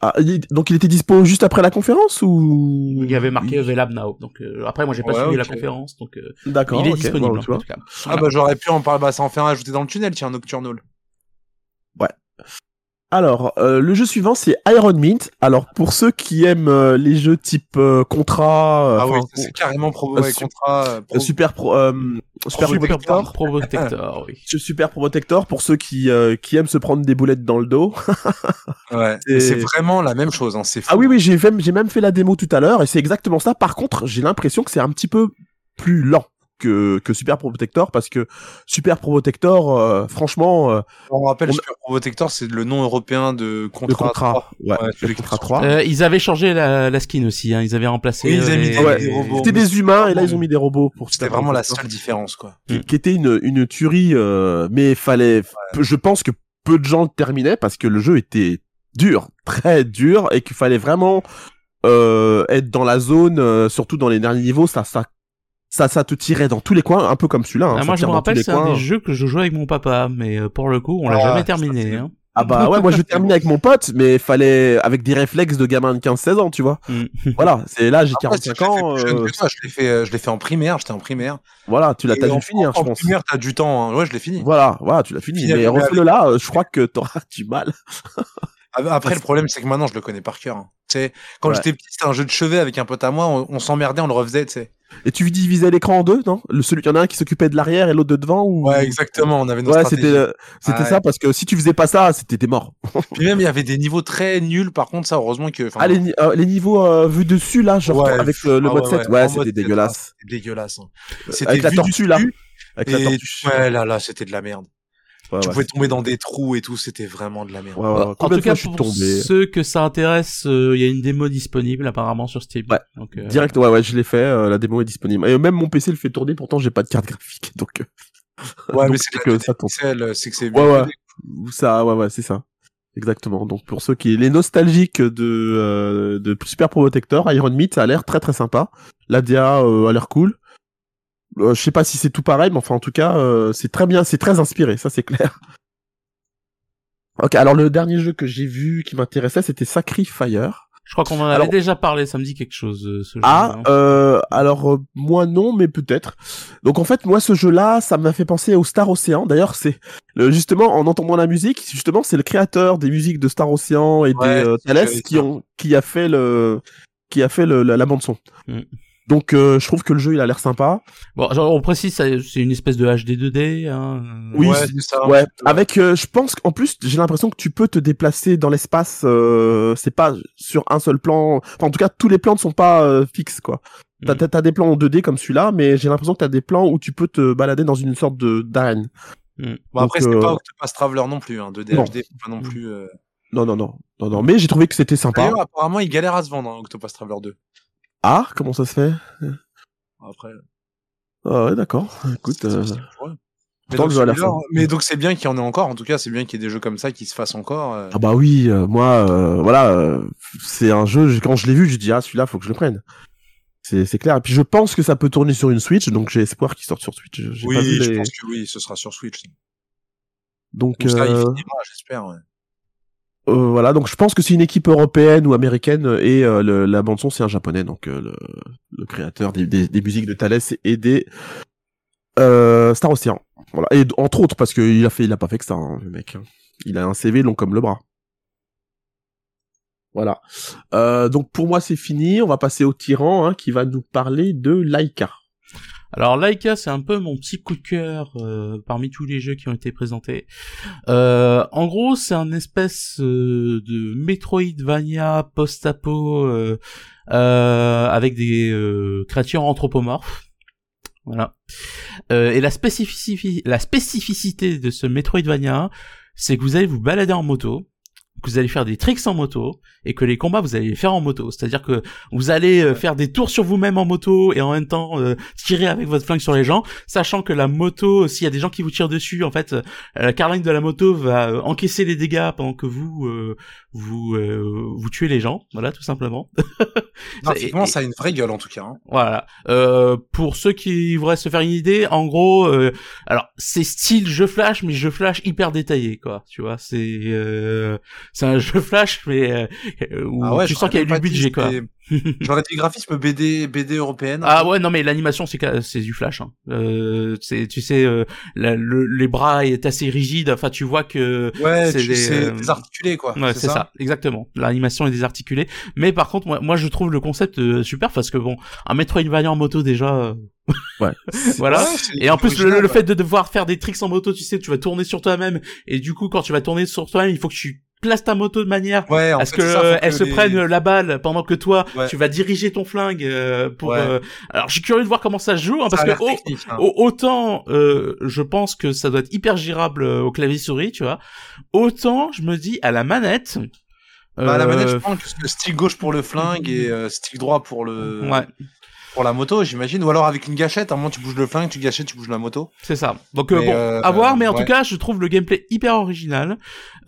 Ah, donc il était dispo juste après la conférence ou? Il y avait marqué Available Now. Donc euh, après, moi, j'ai pas Ouais, suivi la conférence, donc euh, D'accord. il est disponible. bon, tu vois. en tout cas. Ah bah j'aurais pu en parler, bah ça en fait un ajouté dans le tunnel, tiens, Nocturnal. Alors, euh, le jeu suivant, c'est Iron Mint. Alors, pour ceux qui aiment euh, les jeux type euh, contrat, euh, Ah oui, c'est carrément pro ouais, pro- super pro, euh, super Pro protector, Pro [LAUGHS] Protector, oui. super pro protector pour ceux qui euh, qui aiment se prendre des boulettes dans le dos. [LAUGHS] Ouais. c'est- vraiment la même chose. Hein. C'est fou. Ah oui, oui, j'ai même, j'ai même fait la démo tout à l'heure et c'est exactement ça. Par contre, j'ai l'impression que c'est un petit peu plus lent que, que Super Pro Protector parce que Super Pro Protector, euh, franchement, euh, On rappelle, On- Super Protector, c'est le nom européen de contrat. contrat, ouais, Ouais, le celui qui contrat sort. 3. Euh, ils avaient changé la, la skin aussi, hein. ils avaient remplacé. Oui, ils avaient mis les- des- Ouais, des robots. C'était des humains et là ils ont mis des robots pour C'était vraiment la seule différence, quoi. qui, qui était une, une tuerie, euh, mais fallait, je pense que peu de gens le terminaient parce que le jeu était dur, très dur et qu'il fallait vraiment euh, être dans la zone, euh, surtout dans les derniers niveaux, ça, ça, ça, ça te tirait dans tous les coins, un peu comme celui-là. hein, Ah, moi, je me rappelle, c'est un des jeux que je jouais avec mon papa, mais euh, pour le coup, on l'a Ah, jamais terminé. Hein. Ah bah ouais, moi je terminais avec mon pote, mais fallait avec des réflexes de gamin de 15-16 ans, tu vois. Mm. [LAUGHS] Voilà, c'est là j'ai Après, c'est 45 que je l'ai ans, fait euh, Je l'ai fait, euh, je l'ai fait en primaire. J'étais en primaire. voilà, tu l'as t'as en- dû finir, en je pense. primaire, t'as du temps. hein. Ouais, je l'ai fini. Voilà, voilà, tu l'as fini. Fini Mais refais-le là, euh, je crois que t'auras du mal. Après, le problème, c'est que maintenant, je le connais par cœur. hein. Tu sais, quand Ouais. j'étais petit, c'était un jeu de chevet avec un pote à moi. On, on s'emmerdait, on le refaisait, tu sais. Et tu divisais l'écran en deux, non? Le celui, il y en a un qui s'occupait de l'arrière et l'autre de devant ou Ouais, exactement. On avait Ouais, c'était euh, c'était Ouais. ça parce que si tu faisais pas ça, c'était t'es mort. [LAUGHS] Puis même, il y avait des niveaux très nuls. Par contre, ça, heureusement que. enfin, Ah les, ni- euh, les niveaux euh, vus dessus là, genre Ouais, avec euh, le ah mode ouais, 7, ouais, ouais, en c'était mode 7, dégueulasse. C'était dégueulasse. hein. Euh, C'était Avec la vu du tortue là. dessus, Avec la Et tortue. ouais, là, là, c'était de la merde. Ouais, tu ouais, pouvais tomber dans des trous et tout. C'était vraiment de la merde. ouais, ouais, ouais. en tout cas, pour tombé ceux que ça intéresse, euh, il y a une démo disponible apparemment sur Steam. Ouais. Donc, euh, Direct, ouais, ouais, je l'ai fait. euh, la démo est disponible. Et même mon PC le fait tourner. Pourtant, j'ai pas de carte graphique, [LAUGHS] donc Ouais, Donc, mais c'est que que ça tombe. C'est que c'est Ouais, ouais. ça, ouais, ouais, c'est ça. Exactement. Donc pour ceux qui les nostalgiques de euh, de Super Pro Protector, Iron Meat, ça a l'air très très sympa. La DA euh, a l'air cool. Euh, je sais pas si c'est tout pareil, mais enfin en tout cas, euh, c'est très bien, c'est très inspiré, ça c'est clair. [LAUGHS] Ok, alors le dernier jeu que j'ai vu qui m'intéressait, c'était Sacrifier. Je crois qu'on en avait Alors- déjà parlé, ça me dit quelque chose, euh, ce Ah, jeu. euh, alors euh, moi non, mais peut-être. Donc en fait, moi ce jeu-là, ça m'a fait penser au Star Ocean. D'ailleurs, c'est justement en entendant la musique, justement, c'est le créateur des musiques de Star Ocean et Ouais, euh, que Thales qui ont qui a fait le qui a fait le, la, bande son. Mm. Donc euh, je trouve que le jeu il a l'air sympa. Bon, genre, on précise, c'est une espèce de HD 2D. Hein. Oui, Ouais, ça. Ouais, avec euh, je pense qu'en plus j'ai l'impression que tu peux te déplacer dans l'espace. euh, c'est pas sur un seul plan. Enfin, en tout cas, tous les plans ne sont pas euh, fixes quoi. T'as, Mm. t'as- t'as des plans en 2D comme celui-là, mais j'ai l'impression que t'as des plans où tu peux te balader dans une sorte de d'arène. Bon, après, c'était euh, pas Octopus Traveler non plus, hein, de Non. DHD, pas non plus. euh. Non, non, non, non, non. Mais j'ai trouvé que c'était sympa. D'ailleurs, apparemment, il galère à se vendre, hein, Octopus Traveler 2. Ah, comment ça se fait? Après, Ah ouais, d'accord. Écoute, euh. Mais donc, le jeu mais donc c'est bien qu'il y en ait encore. En tout cas, c'est bien qu'il y ait des jeux comme ça qui se fassent encore. euh. ah bah oui, euh, moi, voilà, c'est un jeu. Quand je l'ai vu, j'ai dit ah celui-là, faut que je le prenne. C'est, clair. Et puis je pense que ça peut tourner sur une Switch, donc j'ai espoir qu'il sorte sur Switch. J'ai pas vu Oui, je les- pense que oui, ce sera sur Switch. Donc ça, finira, j'espère. ouais. Euh, voilà, donc je pense que c'est une équipe européenne ou américaine euh, et euh, le- la bande son c'est un japonais, donc euh, le, créateur des, musiques de Thales et des euh, Star Ocean. Voilà, et entre autres parce qu'il a fait, il a pas fait que ça, hein, le mec. hein. Il a un CV long comme le bras. Voilà. Euh, donc pour moi c'est fini. On va passer au tyran hein, qui va nous parler de Laika. Alors Laika, c'est un peu mon petit coup de cœur euh, parmi tous les jeux qui ont été présentés. Euh, en gros, c'est un espèce euh, de Metroidvania post-apo avec des créatures anthropomorphes. Voilà. Et la spécificité de ce Metroidvania, c'est que vous allez vous balader en moto, que vous allez faire des tricks en moto, et que les combats vous allez les faire en moto. C'est-à-dire que vous allez euh, faire des tours sur vous-même en moto et en même temps euh, tirer avec votre flingue sur les gens, sachant que la moto, s'il y a des gens qui vous tirent dessus, en fait, euh, la carlingue de la moto va euh, encaisser les dégâts pendant que vous euh, vous euh, vous tuez les gens, voilà, tout simplement. [LAUGHS] Graphiquement, Et- ça a une vraie gueule en tout cas. hein. Voilà. Euh, pour ceux qui voudraient se faire une idée, en gros, euh, alors c'est style jeu flash, mais jeu flash hyper détaillé, quoi. Tu vois, c'est euh, c'est un jeu flash, mais euh, où Ah ouais, tu je sens qu'il y a du budget, quoi. J'aurais dit graphisme BD, BD européenne. Ah ouais, non mais l'animation c'est c'est du flash. Hein. Euh, c'est tu sais euh, la- le- les bras est assez rigide. Enfin tu vois que ouais, c'est des, euh, désarticulé quoi. Ouais, c'est ça. exactement. L'animation est désarticulée, mais par contre, moi, moi je trouve le concept euh, super parce que bon, un Metroidvania en moto déjà, euh, [LAUGHS] Ouais. [LAUGHS] voilà. Ouais, Et en plus, le, le ouais. fait de devoir faire des tricks en moto, tu sais, tu vas tourner sur toi-même, et du coup, quand tu vas tourner sur toi-même, il faut que tu places ta moto de manière Ouais, à ce que ça, euh, que se les- prenne la balle pendant que toi, Ouais. tu vas diriger ton flingue euh, pour. Ouais. euh, Alors, je suis curieux de voir comment ça se joue, hein, parce que hein. au- autant euh, je pense que ça doit être hyper gérable euh, au clavier souris, tu vois. Autant je me dis à la manette. Bah, à la manette, je pense que le stick gauche pour le flingue et stick droit pour le Ouais, pour la moto, j'imagine. Ou alors avec une gâchette, à un moment tu bouges le flingue, tu gâchettes, tu bouges la moto. c'est ça. Donc euh, Mais, bon, euh, à voir, mais en ouais. tout cas, je trouve le gameplay hyper original.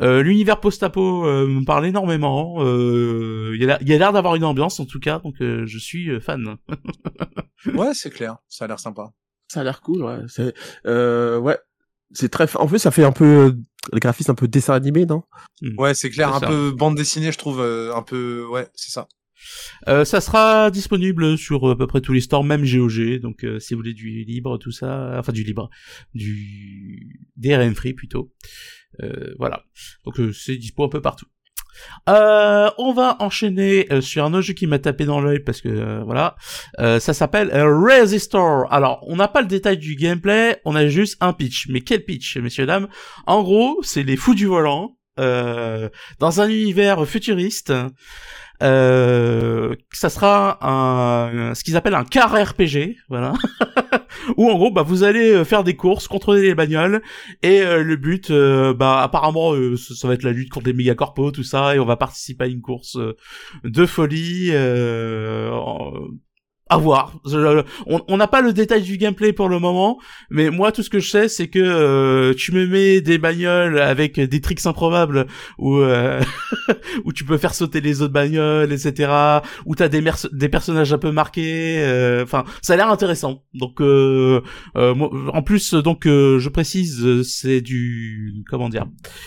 Euh, L'univers post-apo euh, me parle énormément. Euh, Il y a l'air- il y a l'air d'avoir une ambiance en tout cas, donc euh, je suis euh, fan. [LAUGHS] Ouais, c'est clair. Ça a l'air sympa. Ça a l'air cool, ouais. C'est, euh, ouais. C'est très, en fait, ça fait un peu, euh, le graphisme un peu dessin animé, non? Ouais, c'est clair. Un ça. peu bande dessinée, je trouve. euh, un peu. Ouais, c'est ça. Euh, ça sera disponible sur euh, à peu près tous les stores, même GOG. Donc euh, si vous voulez du libre, tout ça, enfin du libre, du DRM free plutôt. Euh, voilà. Donc euh, c'est dispo un peu partout. On va enchaîner sur un autre jeu qui m'a tapé dans l'œil parce que voilà, ça s'appelle Resistor. Alors on n'a pas le détail du gameplay, on a juste un pitch. Mais quel pitch, messieurs dames? En gros, c'est les fous du volant dans un univers futuriste. Euh, ça sera un, ce qu'ils appellent un car RPG, voilà. [LAUGHS] Où en gros, bah vous allez euh, faire des courses, contrôler les bagnoles, et euh, le but, euh, bah apparemment, ça, ça va être la lutte contre les méga corpos, tout ça, et on va participer à une course de folie. À voir. Je- on on n'a pas le détail du gameplay pour le moment, mais moi tout ce que je sais c'est que euh, tu me mets des bagnoles avec des tricks improbables où euh, [LAUGHS] où tu peux faire sauter les autres bagnoles, etc. Où t'as des des personnages un peu marqués. euh, Enfin, ça a l'air intéressant. Donc, euh, euh, moi- en plus, donc euh, je précise, c'est du comment dire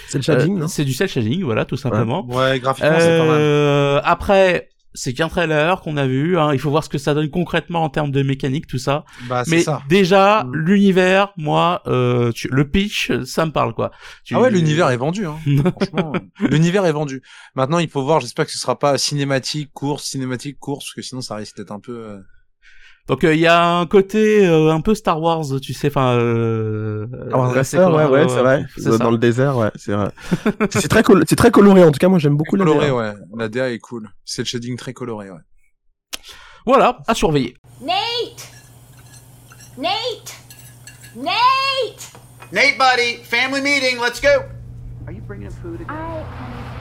C'est le shading, Euh, non? C'est du cel shading, voilà, tout simplement. Ouais, graphiquement, c'est pas mal. Euh, après, c'est qu'un trailer qu'on a vu. Hein. Il faut voir ce que ça donne concrètement en termes de mécanique, tout ça. Bah, Mais ça. déjà, Mm. l'univers, moi, euh, tu- le pitch, ça me parle quoi. Tu- Ah ouais, l'univers est vendu. Hein. [LAUGHS] Franchement, l'univers est vendu. Maintenant, il faut voir. J'espère que ce sera pas cinématique, course, cinématique, course, parce que sinon, ça risque d'être un peu. euh, Donc il y a un côté euh, un peu Star Wars, tu sais, enfin. Euh, Ah, ouais, euh, ouais, c'est ouais, ouais, euh, c'est vrai. c'est Dans ça. le désert, ouais, c'est vrai. [LAUGHS] c'est très, col- c'est très coloré, en tout cas, moi, j'aime beaucoup la coloré, DA. ouais. La DA est cool. C'est le shading très coloré, ouais. Voilà, à surveiller. Nate! Nate! Nate! Nate, buddy, family meeting. Let's go. Are you bringing food again? I,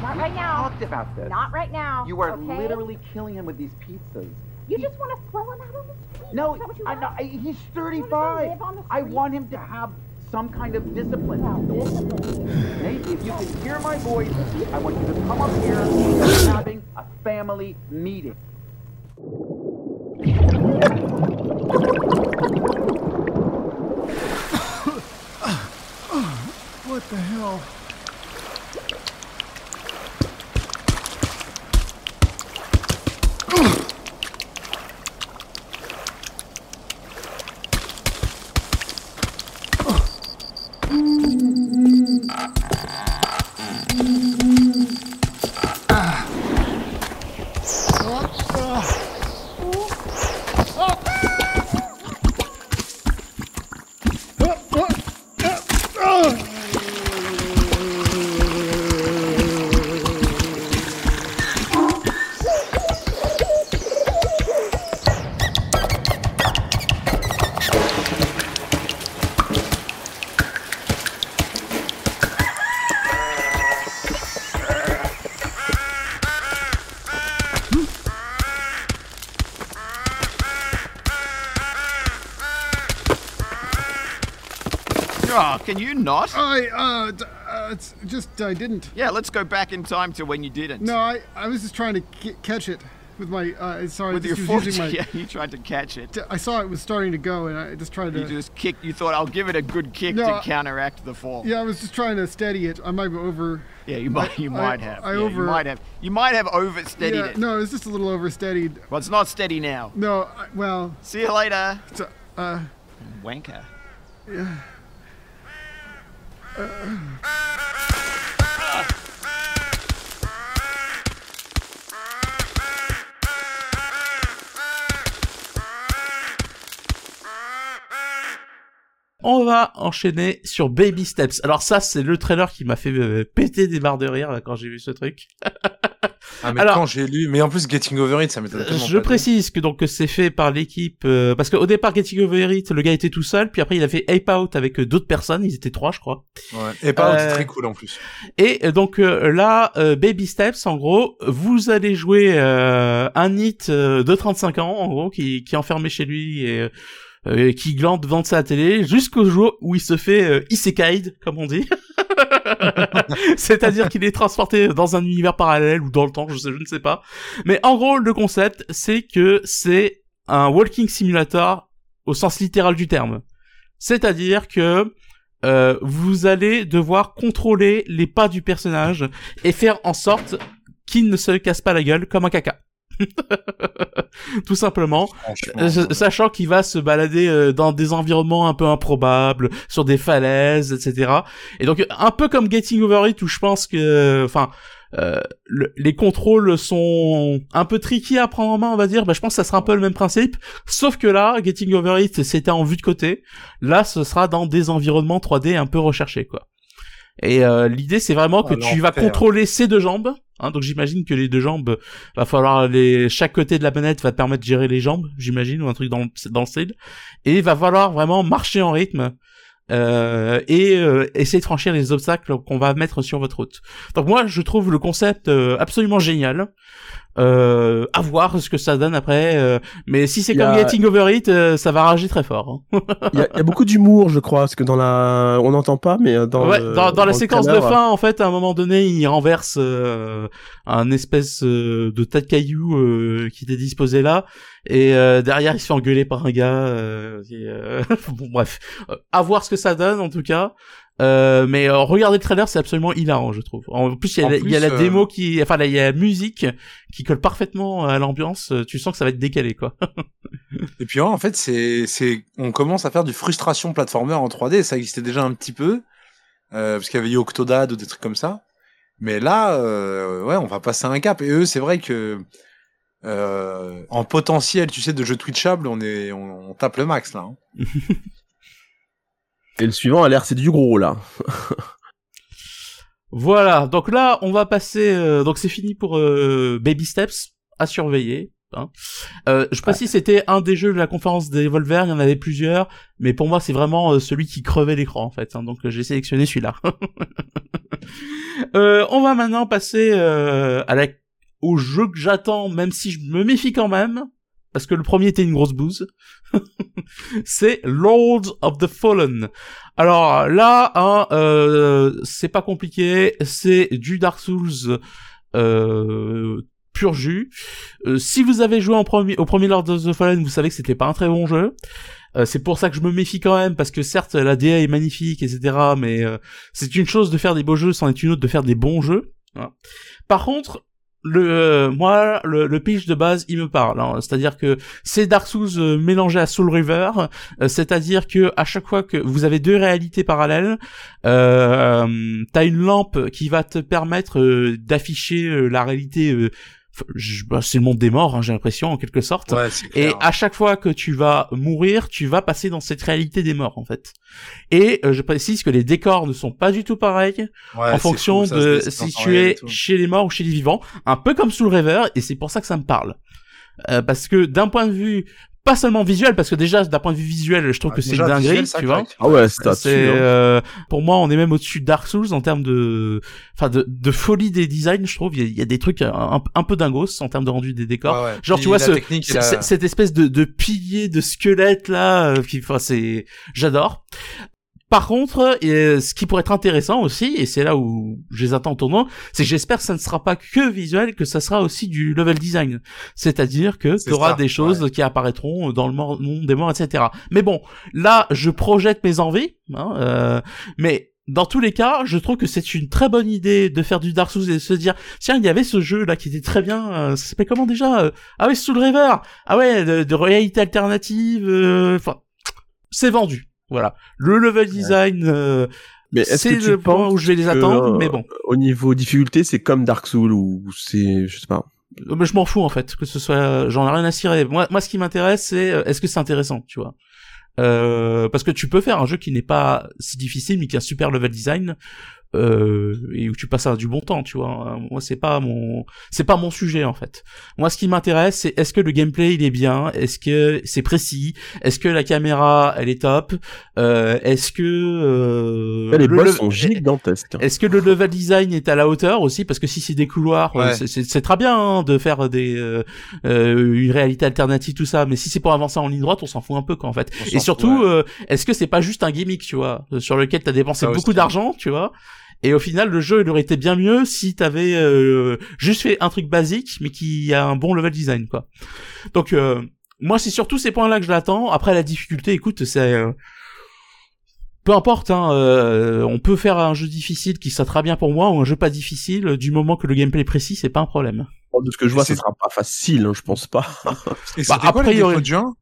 not right now. talked about this. Not right now. You are okay? literally killing him with these pizzas. You He- just want to throw him out on the street. No, Is that what you I, want? no, I, he's 35. live on the I want him to have some kind of discipline. Well, discipline. Nate, if you can hear my voice, I want you to come up here. We're having a family meeting. [COUGHS] What the hell? Can you not? I, uh, d- uh, it's just, I didn't. Yeah, let's go back in time to when you didn't. No, I, I was just trying to catch it. with my. Uh, sorry, With your foot, my. [LAUGHS] yeah, you tried to catch it. I saw it was starting to go, and I just tried to. You just kicked. You thought I'll give it a good kick No, to I- counteract the fall. yeah, I was just trying to steady it. I might be over. Yeah, you might. You I- might have. I yeah, over- You might have. You might have oversteadied yeah, it. no, it was just a little oversteadied. Well, it's not steady now. No, I, well, See you later. it's, uh, Wanker. On va enchaîner sur Baby Steps. Alors ça, c'est le trailer qui m'a fait euh, péter des barres de rire quand j'ai vu ce truc. [LAUGHS] Ah, mais Alors- quand j'ai lu, mais en plus Getting Over It, ça m'étonne tellement Je pas. précise que donc c'est fait par l'équipe euh, parce qu'au départ Getting Over It, le gars était tout seul, puis après il a fait Ape Out avec euh, d'autres personnes, ils étaient trois je crois. Ouais. Pas, Euh, c'est très cool en plus. Et euh, donc euh, là, euh, Baby Steps, en gros, vous allez jouer euh, un hit euh, de 35 ans, en gros, qui, qui est enfermé chez lui et euh, qui glande devant sa télé jusqu'au jour où il se fait euh, isekai, comme on dit. [LAUGHS] [LAUGHS] C'est-à-dire qu'il est transporté dans un univers parallèle ou dans le temps, je, sais, je ne sais pas. Mais en gros, le concept, c'est que c'est un walking simulator au sens littéral du terme. C'est-à-dire que euh, vous allez devoir contrôler les pas du personnage et faire en sorte qu'il ne se casse pas la gueule comme un caca. [LAUGHS] Tout simplement, Franchement. Euh, sachant qu'il va se balader euh, dans des environnements un peu improbables, sur des falaises, etc. Et donc un peu comme Getting Over It où je pense que, enfin, euh, le- les contrôles sont un peu tricky à prendre en main, on va dire. Bah, je pense que ça sera un peu le même principe, sauf que là, Getting Over It, c'était en vue de côté. Là, ce sera dans des environnements 3D un peu recherchés, quoi. Et euh, l'idée, c'est vraiment que tu vas contrôler ces deux jambes. Hein, donc j'imagine que les deux jambes, va falloir les chaque côté de la manette va permettre de gérer les jambes, j'imagine, ou un truc dans le, dans le style. Et il va falloir vraiment marcher en rythme euh, et euh, essayer de franchir les obstacles qu'on va mettre sur votre route. Donc moi, je trouve le concept euh, absolument génial. Euh, à voir ce que ça donne après. euh, mais si c'est comme a- Getting Over It, euh, ça va rager très fort. hein. Il y, a, il y a beaucoup d'humour, je crois, parce que dans la, on n'entend pas, mais euh, dans, ouais, le- dans, dans la séquence de fin, en fait, à un moment donné, il renverse euh, un espèce euh, de tas de cailloux euh, qui était disposé là, et euh, derrière, il se fait engueuler par un gars. euh, et, [LAUGHS] bon, bref, à voir ce que ça donne, en tout cas. Euh, mais euh, regardez le trailer, c'est absolument hilarant, je trouve. En plus, il y a, la- il y a plus, la euh, démo qui, enfin, là, il y a la musique qui colle parfaitement à l'ambiance. Tu sens que ça va être décalé, quoi. [LAUGHS] Et puis en fait, c'est, c'est, on commence à faire du frustration platformer en 3D. Ça existait déjà un petit peu, euh, parce qu'il y avait eu Octodad ou des trucs comme ça. Mais là, euh, ouais, on va passer un cap. Et eux, c'est vrai que euh, en potentiel, tu sais, de jeu twitchable, on est, on, on tape le max là. hein. [LAUGHS] Et le suivant a l'air, c'est du gros, là. [LAUGHS] Voilà, donc là, on va passer. euh, donc c'est fini pour euh, Baby Steps à surveiller. Hein. Euh, je précise, c'était un des jeux de la conférence des Volver. Il y en avait plusieurs, mais pour moi, c'est vraiment euh, celui qui crevait l'écran en fait. hein, donc euh, j'ai sélectionné celui-là. [LAUGHS] Euh, on va maintenant passer euh, à la... au jeu que j'attends, même si je me méfie quand même, parce que le premier était une grosse bouse. [LAUGHS] c'est Lords of the Fallen. Alors là, hein, euh, c'est pas compliqué, c'est du Dark Souls euh, pur jus. Euh, si vous avez joué au premier Lord of the Fallen, vous savez que c'était pas un très bon jeu. Euh, c'est pour ça que je me méfie quand même, parce que certes la DA est magnifique, etc. Mais euh, c'est une chose de faire des beaux jeux, c'en est une autre de faire des bons jeux. Par contre, le euh, moi le, le pitch de base il me parle hein. c'est-à-dire que c'est Dark Souls euh, mélangé à Soul River euh, c'est-à-dire que à chaque fois que vous avez deux réalités parallèles euh, t'as une lampe qui va te permettre d'afficher la réalité bah, c'est le monde des morts hein, j'ai l'impression en quelque sorte Ouais, et à chaque fois que tu vas mourir, tu vas passer dans cette réalité des morts en fait. Et euh, je précise que les décors ne sont pas du tout pareils Ouais, en fonction fou, de si tu es chez les morts ou chez les vivants, un peu comme Soul River, et c'est pour ça que ça me parle. Euh, parce que d'un point de vue pas seulement visuel, parce que déjà d'un point de vue visuel, je trouve Ah, que c'est une dinguerie, tu vois. Ah ouais, c'est hein. euh, pour moi, on est même au-dessus de Dark Souls en termes de, enfin de, de folie des designs. Je trouve il y a, il y a des trucs un, un peu dingos en termes de rendu des décors. Ouais, ouais. Genre, Puis tu vois, ce- la- c- cette espèce de, de pilier de squelette là, euh, qui, enfin, c'est, j'adore. Par contre, euh, ce qui pourrait être intéressant aussi, et c'est là où je les attends au tournant, c'est que j'espère que ça ne sera pas que visuel, que ça sera aussi du level design. C'est-à-dire que tu auras ça, des choses qui apparaîtront dans le monde des morts, etc. Mais bon, là, je projette mes envies, hein, euh, mais dans tous les cas, je trouve que c'est une très bonne idée de faire du Dark Souls et de se dire, tiens, il y avait ce jeu là qui était très bien, euh, ça s'appelle comment déjà euh, Ah oui, Soul River Ah ouais, de, de réalité alternative, euh, enfin, c'est vendu. Voilà. Le level design, euh, Mais est-ce c'est que tu le point où je vais les attendre, euh, mais bon. Au niveau difficulté, c'est comme Dark Souls ou c'est, je sais pas. Euh, Mais je m'en fous en fait que ce soit j'en ai rien à cirer moi moi ce qui m'intéresse c'est euh, est-ce que c'est intéressant tu vois? Euh, parce que tu peux faire un jeu qui n'est pas si difficile mais qui a un super level design euh, et où tu passes un- du bon temps tu vois. Moi c'est pas mon c'est pas mon sujet en fait. Moi ce qui m'intéresse c'est est-ce que le gameplay il est bien? Est-ce que c'est précis? Est-ce que la caméra elle est top? Euh, est-ce que euh, les le- boss le- sont gigantesques. est-ce que le level design est à la hauteur aussi? Parce que si c'est des couloirs, euh, Ouais. c'est- très bien hein, de faire des euh, euh, une réalité alternative tout ça, mais si c'est pour avancer en ligne droite, on s'en fout un peu quoi en fait. On Et s'en surtout, ouais. euh, est-ce que c'est pas juste un gimmick, tu vois, sur lequel t'as dépensé Ça beaucoup d'argent, tu vois? Et au final, le jeu, il aurait été bien mieux si t'avais euh, juste fait un truc basique, mais qui a un bon level design, quoi. Donc, euh, moi, c'est surtout ces points-là que je l'attends. Après, la difficulté, écoute, c'est... euh, peu importe, hein, euh, on peut faire un jeu difficile qui sera très bien pour moi, ou un jeu pas difficile, du moment que le gameplay est précis, c'est pas un problème. Bon, De ce que je vois, c'est- ça sera pas facile, hein, je pense pas. Et Bah, c'était quoi après, les il y aurait- défauts du 1 Pff, euh,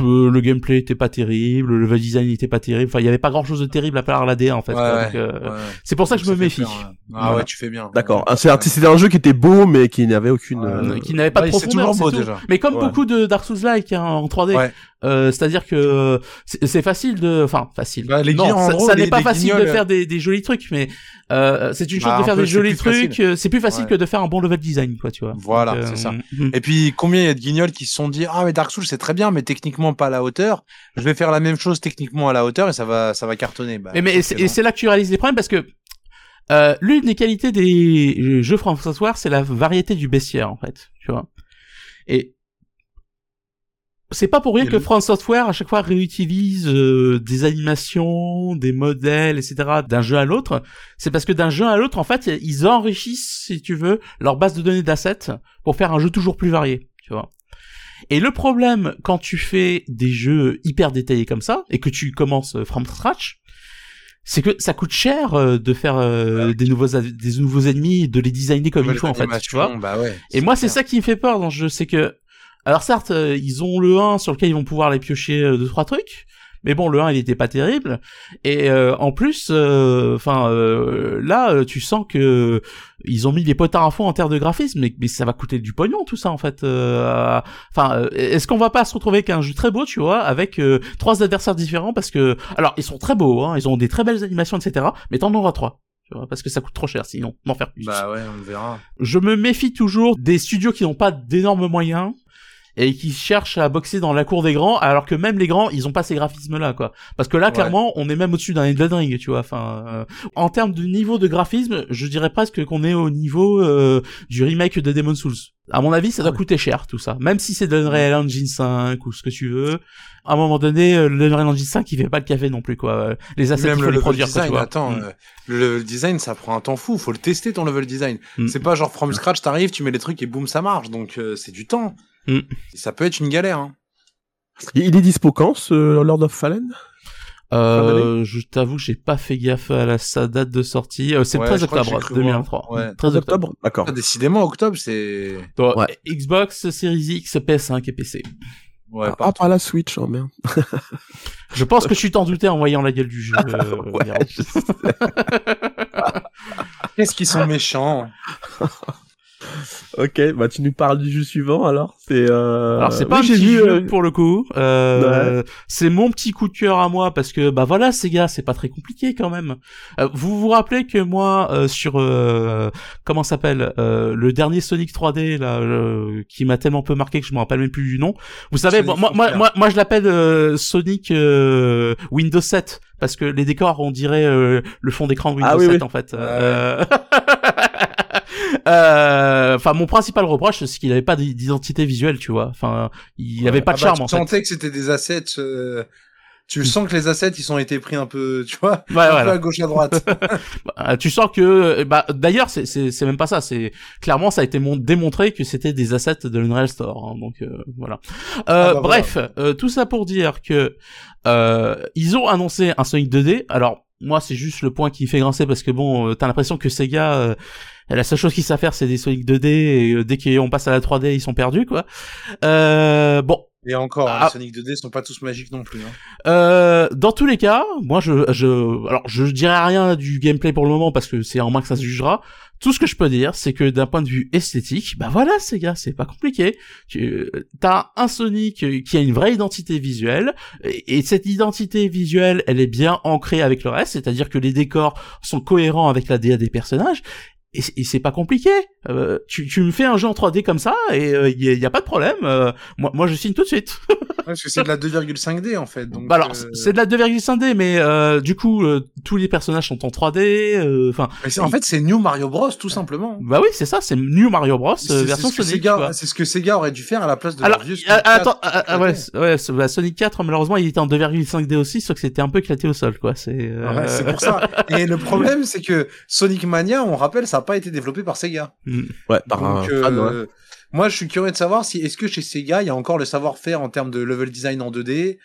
le gameplay était pas terrible, le level design était pas terrible, enfin, il y avait pas grand-chose de terrible à part la DA, en fait. Ouais, ouais, euh, ouais. C'est pour ça que je me méfie. peur. Ah Voilà. ouais, tu fais bien. D'accord. Ouais. Ah, c'est un- C'était un jeu qui était beau, mais qui n'avait aucune. Ouais, euh, Euh, qui n'avait pas Ouais, de c'est profondeur, toujours beau, déjà. Mais comme Ouais. beaucoup de Dark Souls-like hein, en 3D, Ouais. euh, c'est-à-dire que euh, c'est facile de, enfin facile. Bah, les non, ça, gros, ça les- n'est pas facile de faire des, des jolis trucs, mais euh, c'est une chose Bah, de un faire peu, des jolis trucs. euh, C'est plus facile Ouais. que de faire un bon level design, quoi, tu vois. Voilà, euh, c'est ça. mm. Et puis, combien il y a de guignols qui se sont dit, ah, mais Dark Souls, c'est très bien, mais techniquement pas à la hauteur. Je vais faire la même chose techniquement à la hauteur et ça va, ça va cartonner. Bah, Mais, mais et c'est là que tu réalises les problèmes parce que euh, l'une des qualités des jeux Software, c'est la variété du bestiaire en fait, tu vois. Et c'est pas pour rien Et que le- From Software à chaque fois réutilise euh, des animations, des modèles, etc. d'un jeu à l'autre. C'est parce que d'un jeu à l'autre, en fait, ils enrichissent, si tu veux, leur base de données d'assets pour faire un jeu toujours plus varié, tu vois. Et le problème quand tu fais des jeux hyper détaillés comme ça et que tu commences euh, from scratch, c'est que ça coûte cher euh, de faire euh, des nouveaux des nouveaux ennemis, de les designer comme il faut en fait, tu vois. Bah ouais. Et moi c'est ça qui me fait peur dans ce jeu, c'est que alors certes ils ont le 1 sur lequel ils vont pouvoir les piocher deux trois trucs, mais bon le 1 il était pas terrible et euh, en plus euh, enfin euh, là euh, tu sens que ils ont mis les potards à fond en termes de graphisme mais, mais ça va coûter du pognon tout ça en fait euh, enfin euh, est-ce qu'on va pas se retrouver avec un jeu très beau tu vois avec euh, trois adversaires différents parce que alors ils sont très beaux hein, ils ont des très belles animations etc mais t'en auras trois tu vois, parce que ça coûte trop cher sinon d'en faire plus Bah ouais, on verra. je me méfie toujours des studios qui n'ont pas d'énormes moyens et qui cherchent à boxer dans la cour des grands alors que même les grands ils ont pas ces graphismes là quoi parce que là Ouais. clairement on est même au-dessus d'un Elden Ring tu vois enfin euh, en termes de niveau de graphisme je dirais presque qu'on est au niveau euh, du remake de Demon's Souls à mon avis ça doit coûter cher tout ça même si c'est de l'Unreal Engine 5 ou ce que tu veux à un moment donné euh, l'Unreal Engine 5 il fait pas le café non plus quoi les assets Même il faut le les level produire design, attends, Mm. euh, le level design, ça prend un temps fou. Faut le tester ton level design. Mm. C'est pas genre from scratch, t'arrives, tu mets les trucs et boum, ça marche. Donc euh, c'est du temps. Mm. Et ça peut être une galère. Hein. Il est dispo quand, ce Lord of Fallen? Euh, je t'avoue, j'ai pas fait gaffe à la sa date de sortie. Euh, c'est Ouais, le 13 je crois que octobre j'ai cru voir. 2023. Ouais. 13 octobre. D'accord. Ah, décidément, octobre, c'est. Ouais. Xbox, Series X, PS5 et PC. Ouais, Ah, par la Switch, oh merde. [LAUGHS] Je pense que je suis t'en douté en voyant la gueule du jeu. euh, je sais. [LAUGHS] Qu'est-ce qu'ils sont méchants [LAUGHS] [LAUGHS] ok, bah tu nous parles du jeu suivant alors. C'est. Euh... Alors c'est oui, pas un petit jeu euh, pour le coup. Euh, C'est mon petit coup de cœur à moi parce que bah voilà ces gars, c'est pas très compliqué quand même. Euh, vous vous rappelez que moi euh, sur euh, comment s'appelle euh, le dernier Sonic 3D là euh, qui m'a tellement peu marqué que je me rappelle même plus du nom. Vous savez, Sonic moi moi, moi moi je l'appelle euh, Sonic Windows 7 parce que les décors on dirait euh, le fond d'écran de Windows Ah oui, 7 oui. en fait. [LAUGHS] Euh, Euh, Enfin, mon principal reproche, c'est qu'il avait pas d'identité visuelle, tu vois. Enfin, il avait pas de Ah bah, charme tu en fait. sentais que c'était des assets. euh, Tu sens que les assets, ils ont été pris un peu, tu vois, Ouais, un voilà. peu à gauche à droite. [LAUGHS] Bah, tu sens que bah d'ailleurs c'est c'est même pas ça c'est clairement ça a été mon- démontré que c'était des assets de l'Unreal Store hein, donc euh, voilà euh, Ah bah bref euh, tout ça pour dire que euh, ils ont annoncé un Sonic 2D alors moi c'est juste le point qui fait grincer parce que bon euh, t'as l'impression que Sega euh, la seule chose qu'ils savent faire c'est des Sonic 2D et euh, dès qu'on passe à la 3D ils sont perdus quoi euh, bon Et encore, hein, Ah. les Sonic 2D sont pas tous magiques non plus. Hein. euh, dans tous les cas, moi je, je, alors je dirais rien du gameplay pour le moment parce que c'est en main que ça se jugera. Tout ce que je peux dire, c'est que d'un point de vue esthétique, bah voilà, ces gars, c'est pas compliqué. Tu euh, t'as un Sonic euh, qui a une vraie identité visuelle et, et cette identité visuelle, elle est bien ancrée avec le reste, c'est-à-dire que les décors sont cohérents avec la DA des personnages. Et, c'est- pas compliqué. Euh, tu, tu me fais un jeu en 3D comme ça et il y a pas de problème. Euh, moi, moi, je signe tout de suite. [LAUGHS] Parce que c'est de la 2,5D en fait. Donc, Bah alors, euh, c'est de la 2,5D, mais euh, du coup, euh, tous les personnages sont en 3D. euh, Enfin, en fait, c'est New Mario Bros tout simplement. bah oui, c'est ça, c'est New Mario Bros euh, version ce que Sonic. C'est ce que Sega aurait dû faire à la place de Alors, leur vieux Sonic 4. attends, euh, ouais, ouais, bah, Sonic 4, malheureusement, il était en 2,5D aussi, sauf que c'était un peu éclaté au sol, quoi. C'est. euh, Ouais, c'est pour ça. Et le problème, c'est que Sonic Mania, on rappelle, ça n'a pas été développé par Sega. Ouais, par Donc, un fan, ouais. Moi, je suis curieux de savoir si est-ce que chez Sega, il y a encore le savoir-faire en termes de level design en 2D.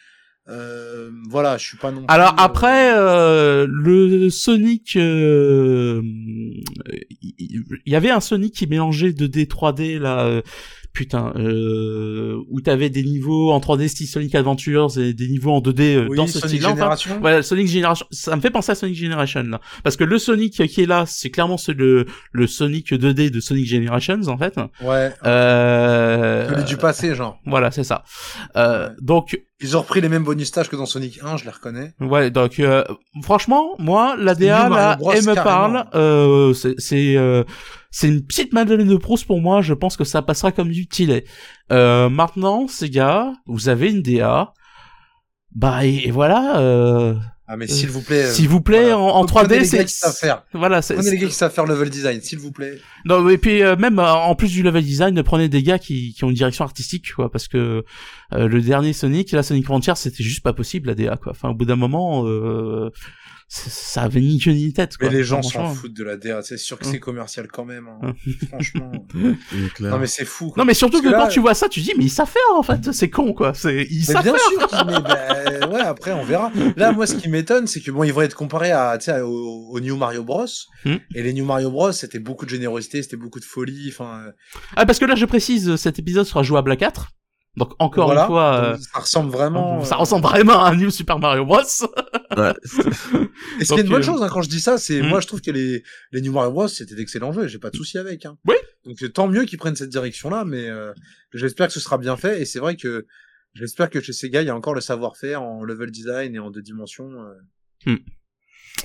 Euh, voilà, je suis pas non. Alors euh, après, euh, le Sonic, euh, il il y avait un Sonic qui mélangeait 2D 3D là, euh, putain, euh, où t'avais des niveaux en 3D style Sonic Adventures et des niveaux en 2D euh, oui, dans ce Sonic style-là. enfin. Voilà, Sonic Generation, ça me fait penser à Sonic Generation là, parce que le Sonic qui est là, c'est clairement ce- le le Sonic 2D de Sonic Generations en fait. Ouais. Euh, Celui du passé, genre. Voilà, c'est ça. Euh, donc Ils ont repris les mêmes bonus stages que dans Sonic 1, je les reconnais. Ouais, donc euh, franchement, moi, la DA là, elle me parle. Euh, c'est c'est une petite Madeleine de Proust pour moi. Je pense que ça passera comme du. Euh, maintenant, ces gars, vous avez une DA. Bah et, et voilà. Euh, Ah, mais s'il vous plaît. euh, S'il vous plaît, voilà. en, en Prenez 3D, les c'est gars qui savent faire. Voilà, c'est Prenez les gars qui savent faire level design, s'il vous plaît. non, et puis euh, même euh, en plus du level design, prenez des gars qui, qui ont une direction artistique, quoi, parce que euh, le dernier Sonic, la Sonic Frontier, c'était juste pas possible la DA, quoi. Enfin, au bout d'un moment, euh, ça- ça avait ni queue ni tête, quoi. Mais les gens Franchement. s'en foutent de la DA, c'est sûr que c'est commercial quand même. hein. Franchement. [LAUGHS] Il est clair. Non, mais c'est fou. quoi. Non, mais surtout Parce que, que là- quand tu vois ça, tu dis, mais ils savent faire, en fait. C'est con, quoi. C'est, ils Mais savent bien faire. sûr, mais bah, ouais, après on verra. Là, moi, ce qui m'étonne, c'est que bon, ils vont être comparés à, tu sais, au, au New Mario Bros. Hmm. Et les New Mario Bros, c'était beaucoup de générosité, c'était beaucoup de folie. Enfin, euh, Ah, parce que là, je précise, cet épisode sera jouable à 4. Donc, encore voilà. une fois, euh, ça ressemble vraiment. ça euh, ressemble vraiment à un New Super Mario Bros. [LAUGHS] Ouais. Et ce qui est une bonne euh, chose hein, quand je dis ça, c'est hmm. moi je trouve que les les New Mario Bros c'était d'excellents jeux, j'ai pas de souci avec. Hein. Oui. Donc tant mieux qu'ils prennent cette direction-là, mais euh, j'espère que ce sera bien fait. Et c'est vrai que j'espère que chez Sega il y a encore le savoir-faire en level design et en deux dimensions. euh.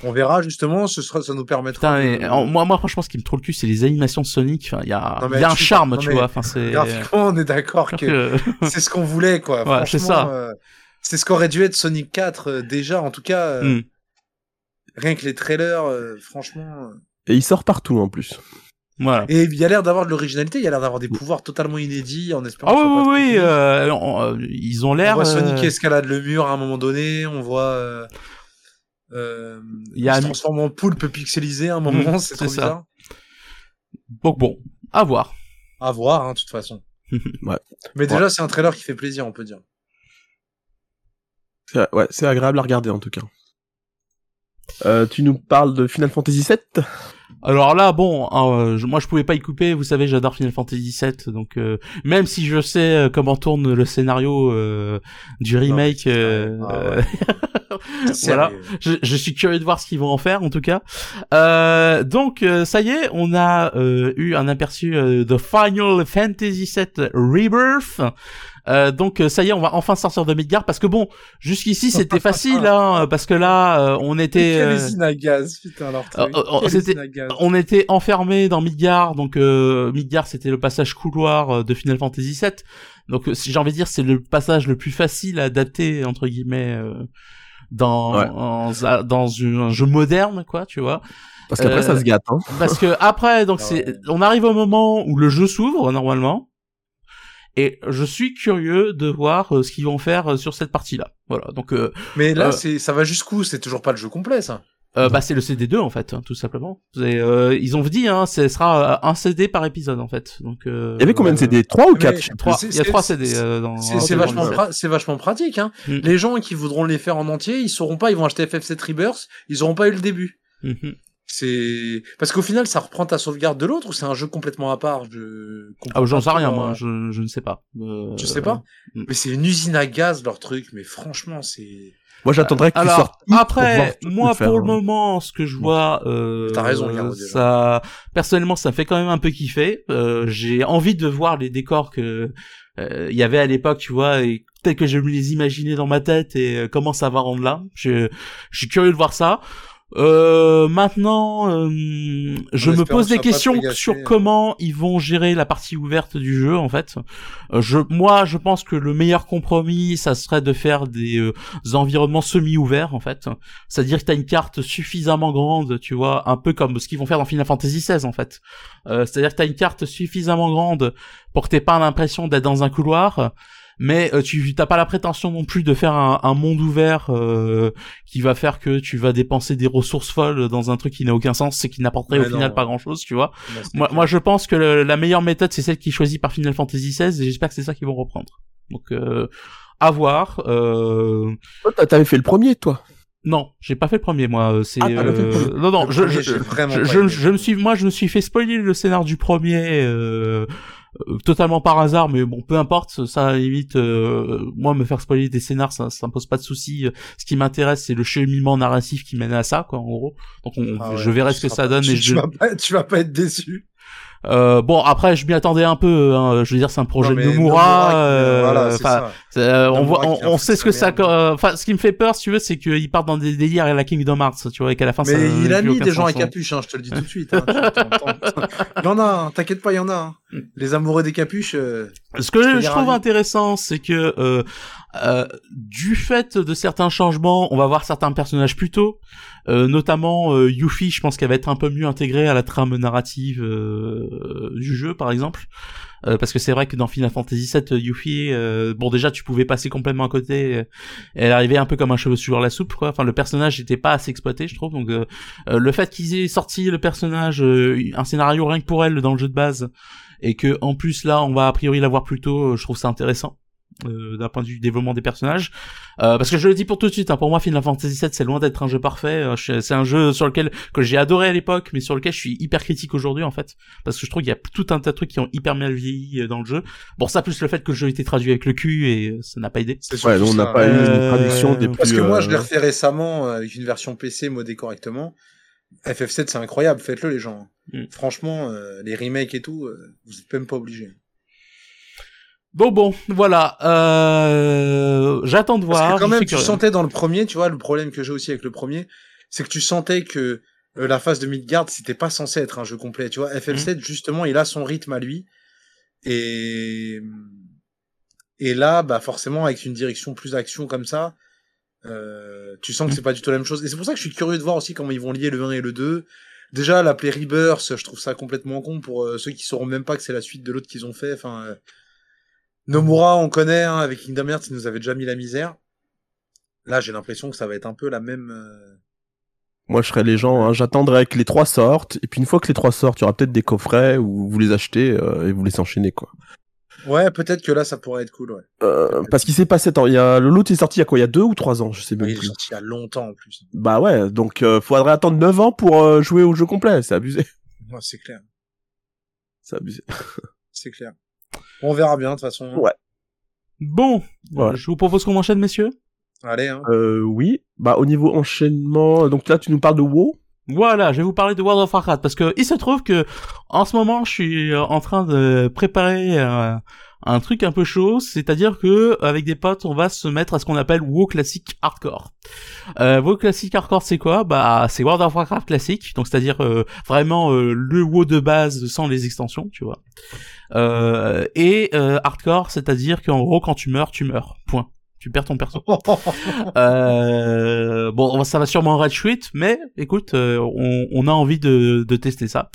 On verra justement, ce sera, ça nous permettra. Putain, en- moi, moi, franchement, ce qui me trouve le cul, c'est les animations de Sonic. Enfin, il y a, Non, mais il y a un charme, non, tu vois. Enfin, c'est. Graphiquement, on est d'accord que [LAUGHS] c'est ce qu'on voulait, quoi. Ouais, c'est Franchement, ça. euh, c'est ce qu'aurait dû être Sonic 4 euh, déjà, en tout cas. euh, hmm. Rien que les trailers, euh, franchement. euh. Et il sort partout en plus. Voilà. Et il y a l'air d'avoir de l'originalité, il y a l'air d'avoir des pouvoirs totalement inédits en espérant. Ah oui, oui, oui. euh, on- euh, ils ont On l'air. voit Sonic euh, qui escalade le mur à un moment donné, on voit. Euh, Il y a se un- transforme en poulpe pixelisé à un moment, Mhm, c'est trop ça. bizarre. Donc bon, à voir. À voir, hein, de toute façon. [LAUGHS] Ouais. Mais déjà, c'est un trailer qui fait plaisir, on peut dire. Ouais, c'est agréable à regarder en tout cas. Euh, tu nous parles de Final Fantasy VII Alors là, bon, hein, je- moi je pouvais pas y couper. Vous savez, j'adore Final Fantasy VII, donc euh, même si je sais euh, comment tourne le scénario euh, du remake, euh, Ah ouais. [LAUGHS] voilà, je, je suis curieux de voir ce qu'ils vont en faire en tout cas. Euh, donc euh, ça y est, on a euh, eu un aperçu euh, de Final Fantasy VII Rebirth. Euh, donc euh, ça y est, on va enfin sortir de Midgard parce que bon, jusqu'ici c'était [LAUGHS] facile, hein, parce que là euh, on était. Euh, à gaz, putain, usine à gaz. on était enfermé dans Midgard, donc euh, Midgard c'était le passage couloir de Final Fantasy VII. Donc si j'ai envie de dire c'est le passage le plus facile à adapter entre guillemets euh, dans Ouais. en- dans une- un jeu moderne quoi, tu vois. Parce qu'après Euh, ça se gâte. Hein. Parce que après donc Ah c'est on arrive au moment où le jeu s'ouvre normalement. Et je suis curieux de voir euh, ce qu'ils vont faire euh, sur cette partie-là. Voilà. Donc, euh, Mais là, Euh. c'est, ça va jusqu'où? C'est toujours pas le jeu complet, ça? euh, bah c'est le CD2 en fait, hein, tout simplement. Et, euh, ils ont dit, hein, ce sera un CD par épisode en fait. Donc. Euh, Il y avait combien de CD 3 ou Mais- 4 Trois. C'est- Il y a c'est- trois c'est- CD euh, dans. C'est, vachement, c'est vachement pratique. Hein. Mm. Les gens qui voudront les faire en entier, ils sauront pas, ils vont acheter FF7 Rebirth, ils auront pas eu le début. Mhm. C'est parce qu'au final, ça reprend ta sauvegarde de l'autre ou c'est un jeu complètement à part? Je Ah, j'en sais rien, euh, moi. Je, je ne sais pas. Euh, Tu sais pas? Mm. Mais c'est une usine à gaz leur truc. Mais franchement, c'est. Moi, j'attendrais qu'ils Alors pour voir après, moi faire, pour le hein. moment, ce que je vois, euh, T'as raison, déjà. ça, personnellement, ça me fait quand même un peu kiffer. Euh, J'ai envie de voir les décors que euh, il y avait à l'époque, tu vois, et tel que je me les imaginais dans ma tête et euh, comment ça va rendre là. Je, je suis curieux de voir ça. Euh, maintenant, euh, je me pose des questions sur euh. comment ils vont gérer la partie ouverte du jeu en fait. Euh, je, moi, je pense que le meilleur compromis, ça serait de faire des euh, environnements semi-ouverts en fait. C'est-à-dire que t'as une carte suffisamment grande, tu vois, un peu comme ce qu'ils vont faire dans Final Fantasy XVI en fait. C'est-à-dire que t'as une carte suffisamment grande pour que t'aies pas l'impression d'être dans un couloir, mais euh, tu t'as pas la prétention non plus de faire un, un monde ouvert euh, qui va faire que tu vas dépenser des ressources folles dans un truc qui n'a aucun sens, et qui n'apporterait au final pas grand-chose, tu vois. Bah, Moi, je pense que le- la meilleure méthode, c'est celle qui est choisie par Final Fantasy XVI, et j'espère que c'est ça qu'ils vont reprendre. Donc, euh, à voir. Euh... T'as- T'avais fait le premier, toi. Non, j'ai pas fait le premier, moi. euh, C'est Ah, euh, non, non. Le Je, premier, je, je, je me suis, moi, je me suis fait spoiler le scénar du premier. Euh... euh, totalement par hasard mais bon peu importe ça limite euh, moi me faire spoiler des scénars ça ça me pose pas de souci ce qui m'intéresse c'est le cheminement narratif qui mène à ça quoi en gros donc on- Ah ouais, je verrai ce que ça pas- donne tu, et tu je vas pas, tu vas pas être déçu. Euh, bon après je m'y attendais un peu hein, je veux dire c'est un projet Non, de Nomura, qui- euh, voilà, c'est enfin, ça. euh, on voit, on, sait ce que ça, enfin, ce qui me fait peur, si tu veux, c'est qu'ils partent dans des délires à la Kingdom Hearts, tu vois, et qu'à la fin, ça. Mais il a mis des gens à hein. capuche, hein, je te le dis tout de suite. Hein, [LAUGHS] il y en a, hein, t'inquiète pas, il y en a. hein. Les amoureux des capuches. euh, Ce que Je je trouve ravi. intéressant, c'est que euh, euh, du fait de certains changements, on va voir certains personnages plus tôt, euh, notamment euh, Yuffie, je pense qu'elle va être un peu mieux intégrée à la trame narrative euh, du jeu, par exemple. Euh, parce que c'est vrai que dans Final Fantasy VII, euh, Yuffie, euh, bon déjà tu pouvais passer complètement à côté. euh, elle arrivait un peu comme un cheveu sur la soupe, quoi. Enfin le personnage n'était pas assez exploité, je trouve. Donc euh, euh, le fait qu'ils aient sorti le personnage, euh, un scénario rien que pour elle dans le jeu de base, et que en plus là on va a priori la voir plus tôt, euh, je trouve ça intéressant. Euh, d'un point de vue du développement des personnages Euh, parce que je le dis pour tout de suite hein, pour moi Final Fantasy VII c'est loin d'être un jeu parfait Euh, c'est un jeu sur lequel que j'ai adoré à l'époque mais sur lequel je suis hyper critique aujourd'hui en fait parce que je trouve qu'il y a tout un tas de trucs qui ont hyper mal vieilli euh, dans le jeu bon ça plus le fait que le jeu a été traduit avec le cul et euh, ça n'a pas aidé c'est Ouais, on n'a pas eu une traduction des plus. Parce que moi, je l'ai refait récemment avec une version PC modée correctement. FF7, c'est incroyable, faites-le les gens. Mm. Franchement, euh, les remakes et tout, euh, vous êtes même pas obligés. Bon bon voilà euh, j'attends de Parce voir que quand même, tu curieux. sentais dans le premier, tu vois, le problème que j'ai aussi avec le premier, c'est que tu sentais que euh, la phase de Midgard, c'était pas censé être un jeu complet, tu vois. FF7, justement, il a son rythme à lui. Et, et là, bah, forcément, avec une direction plus action comme ça, euh, tu sens que c'est pas du tout la même chose. Et c'est pour ça que je suis curieux de voir aussi comment ils vont lier le 1 et le 2. Déjà, l'appeler Rebirth, je trouve ça complètement con pour ceux qui sauront même pas que c'est la suite de l'autre qu'ils ont fait. Enfin, Nomura, on connaît, hein, avec Kingdom Hearts, il nous avait déjà mis la misère. Là, j'ai l'impression que ça va être un peu la même. euh, Moi, je serais les gens, hein, j'attendrais que les trois sortent, et puis une fois que les trois sortent, il y aura peut-être des coffrets où vous les achetez euh, et vous les enchaînez, quoi. Ouais, peut-être que là, ça pourrait être cool, ouais. Euh, parce qu'il s'est passé, attends, il y a, le lot est sorti il y a quoi, il y a deux ou trois ans, je sais même il est plus. sorti il y a longtemps en plus. Bah ouais, donc euh, faudrait attendre 9 ans pour euh, jouer au jeu complet, c'est abusé. Ouais, c'est clair, C'est abusé. c'est clair. On verra bien de toute façon. Ouais. bon Voilà. je vous propose qu'on enchaîne messieurs Allez, hein. Euh, oui, bah au niveau enchaînement, donc là tu nous parles de WoW Voilà, je vais vous parler de World of Warcraft parce que il se trouve que en ce moment, je suis euh, en train de préparer euh, un truc un peu chaud, c'est-à-dire que avec des potes, on va se mettre à ce qu'on appelle WoW classique hardcore. Euh, WoW classique hardcore, c'est quoi? Bah, c'est World of Warcraft classique, donc c'est-à-dire euh, vraiment euh, le WoW de base sans les extensions, tu vois. Euh, et euh, hardcore, c'est-à-dire qu'en gros, quand tu meurs, tu meurs. Point. Tu perds ton perso. [LAUGHS] Euh, bon, ça va sûrement rage quit, mais écoute, euh, on, on a envie de, de tester ça.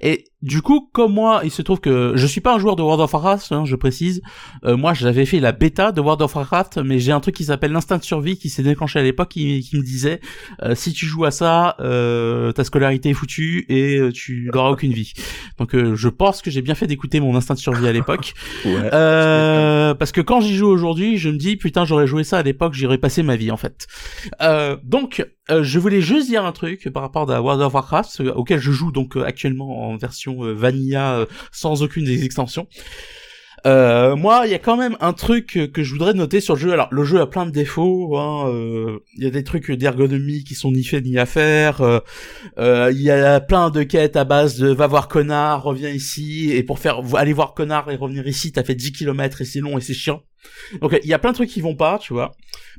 Et du coup, comme moi, il se trouve que je suis pas un joueur de World of Warcraft, hein, je précise. Euh, moi, j'avais fait la bêta de World of Warcraft, mais j'ai un truc qui s'appelle l'instinct de survie qui s'est déclenché à l'époque, qui, qui me disait euh, si tu joues à ça, euh, ta scolarité est foutue et euh, tu n'auras aucune vie. Donc, euh, je pense que j'ai bien fait d'écouter mon instinct de survie à l'époque, [LAUGHS] Ouais. Euh, parce que quand j'y joue aujourd'hui, je me dis putain, j'aurais joué ça à l'époque, j'aurais passé ma vie en fait. Euh, donc, euh, je voulais juste dire un truc par rapport à World of Warcraft, auquel je joue donc actuellement en version euh, vanilla euh, sans aucune des extensions. Euh, moi, il y a quand même un truc euh, que je voudrais noter sur le jeu. Alors, le jeu a plein de défauts. hein, euh, Il y a des trucs d'ergonomie qui sont ni faits ni à faire. euh, euh, Il y a plein de quêtes à base de va voir connard, reviens ici. Et pour faire aller voir connard et revenir ici, t'as fait 10 km et c'est long et c'est chiant. Donc, il y a plein de trucs qui vont pas, tu vois.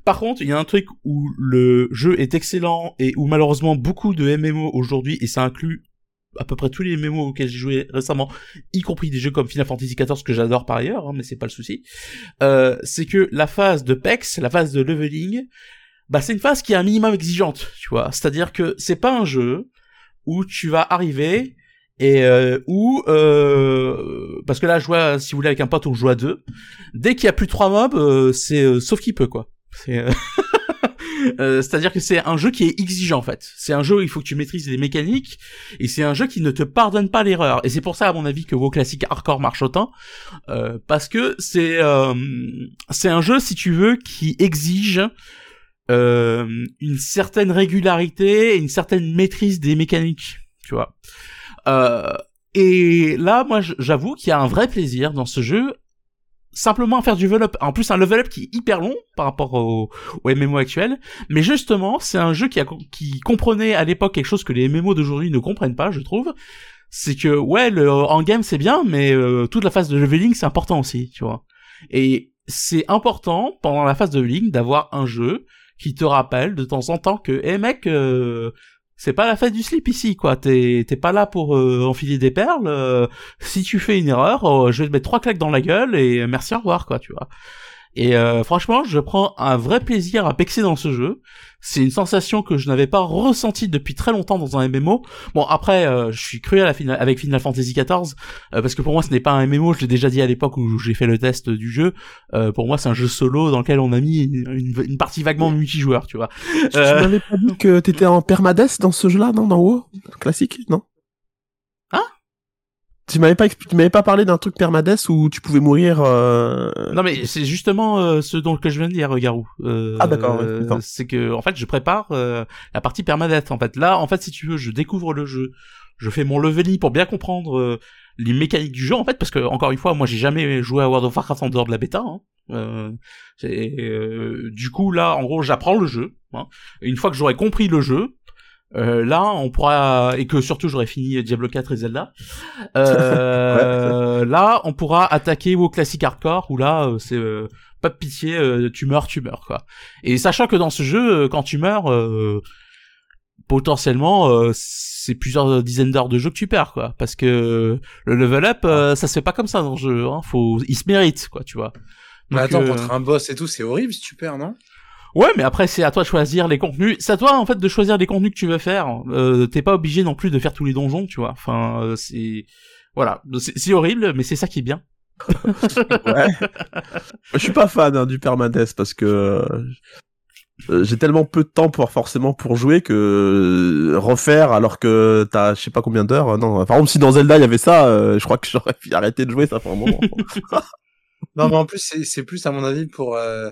Par contre, il y a un truc où le jeu est excellent et où malheureusement beaucoup de MMO aujourd'hui, et ça inclut à peu près tous les MMO auxquels j'ai joué récemment, y compris des jeux comme Final Fantasy XIV que j'adore par ailleurs, hein, mais c'est pas le souci. Euh, c'est que la phase de PEX, la phase de leveling, bah c'est une phase qui est un minimum exigeante, tu vois. C'est-à-dire que c'est pas un jeu où tu vas arriver et euh, où euh, parce que là je vois si vous voulez avec un pote on joue à deux dès qu'il y a plus de trois mobs euh, c'est sauf qui peut quoi [LAUGHS] euh, c'est-à-dire que c'est un jeu qui est exigeant en fait. C'est un jeu où il faut que tu maîtrises les mécaniques et c'est un jeu qui ne te pardonne pas l'erreur. Et c'est pour ça à mon avis que vos classiques hardcore marchent autant euh, parce que c'est euh, c'est un jeu si tu veux qui exige euh, une certaine régularité et une certaine maîtrise des mécaniques tu vois. Euh, et là, moi, j'avoue qu'il y a un vrai plaisir dans ce jeu, simplement faire du level up. En plus, un level up qui est hyper long par rapport au, MMO actuel. Mais justement, c'est un jeu qui, a, qui comprenait à l'époque quelque chose que les MMO d'aujourd'hui ne comprennent pas, je trouve. C'est que, ouais, le en game c'est bien, mais euh, toute la phase de leveling c'est important aussi, tu vois. Et c'est important pendant la phase de leveling d'avoir un jeu qui te rappelle de temps en temps que, eh mec, euh, c'est pas la fête du slip ici, quoi. T'es pas là pour euh, enfiler des perles. euh, si tu fais une erreur, euh, je vais te mettre trois claques dans la gueule et merci au revoir, quoi, tu vois. Et euh, franchement, je prends un vrai plaisir à pexer dans ce jeu. C'est une sensation que je n'avais pas ressentie depuis très longtemps dans un MMO. Bon, après, euh, je suis cru à la final avec Final Fantasy XIV euh, parce que pour moi, ce n'est pas un MMO. Je l'ai déjà dit à l'époque où j'ai fait le test du jeu. Euh, pour moi, c'est un jeu solo dans lequel on a mis une, une partie vaguement multijoueur, tu vois. Tu m'avais pas dit que t'étais en permades dans ce jeu-là, non, dans WoW Classique, non? Tu m'avais pas, tu m'avais pas parlé d'un truc permades où tu pouvais mourir. Euh... Non mais c'est justement euh, ce dont que je viens de dire, Garou. Euh, Ah, d'accord, ouais, c'est que en fait je prépare euh, la partie permanente. En fait là, en fait si tu veux, je découvre le jeu, je fais mon leveling pour bien comprendre euh, les mécaniques du jeu en fait parce que encore une fois, moi j'ai jamais joué à World of Warcraft en dehors de la bêta. Hein. Euh, euh, du coup là, en gros, j'apprends le jeu. Hein. Une fois que j'aurai compris le jeu. Euh, là, on pourra et que surtout j'aurai fini Diablo 4 et Zelda. Euh, [LAUGHS] Là, on pourra attaquer au classique hardcore où là, euh, c'est euh, pas de pitié, euh, tu meurs, tu meurs quoi. Et sachant que dans ce jeu, quand tu meurs, euh, potentiellement, c'est plusieurs dizaines d'heures de jeu que tu perds quoi, parce que le level up, ça se fait pas comme ça dans le jeu. Hein. Faut, il se mérite quoi, tu vois. Mais Donc, attends, contre un boss et tout, c'est horrible si tu perds, non? Ouais, mais après c'est à toi de choisir les contenus. C'est à toi en fait de choisir les contenus que tu veux faire. Euh, T'es pas obligé non plus de faire tous les donjons, tu vois. Enfin, euh, c'est voilà, c'est horrible, mais c'est ça qui est bien. Ouais. je suis pas fan hein, du permades parce que euh, j'ai tellement peu de temps pour forcément pour jouer que euh, refaire alors que t'as je sais pas combien d'heures. euh, Non, par exemple si dans Zelda il y avait ça, euh, je crois que j'aurais [LAUGHS] arrêté de jouer ça fait un moment. [LAUGHS] Non, mais en plus, c'est c'est plus, à mon avis, pour... euh,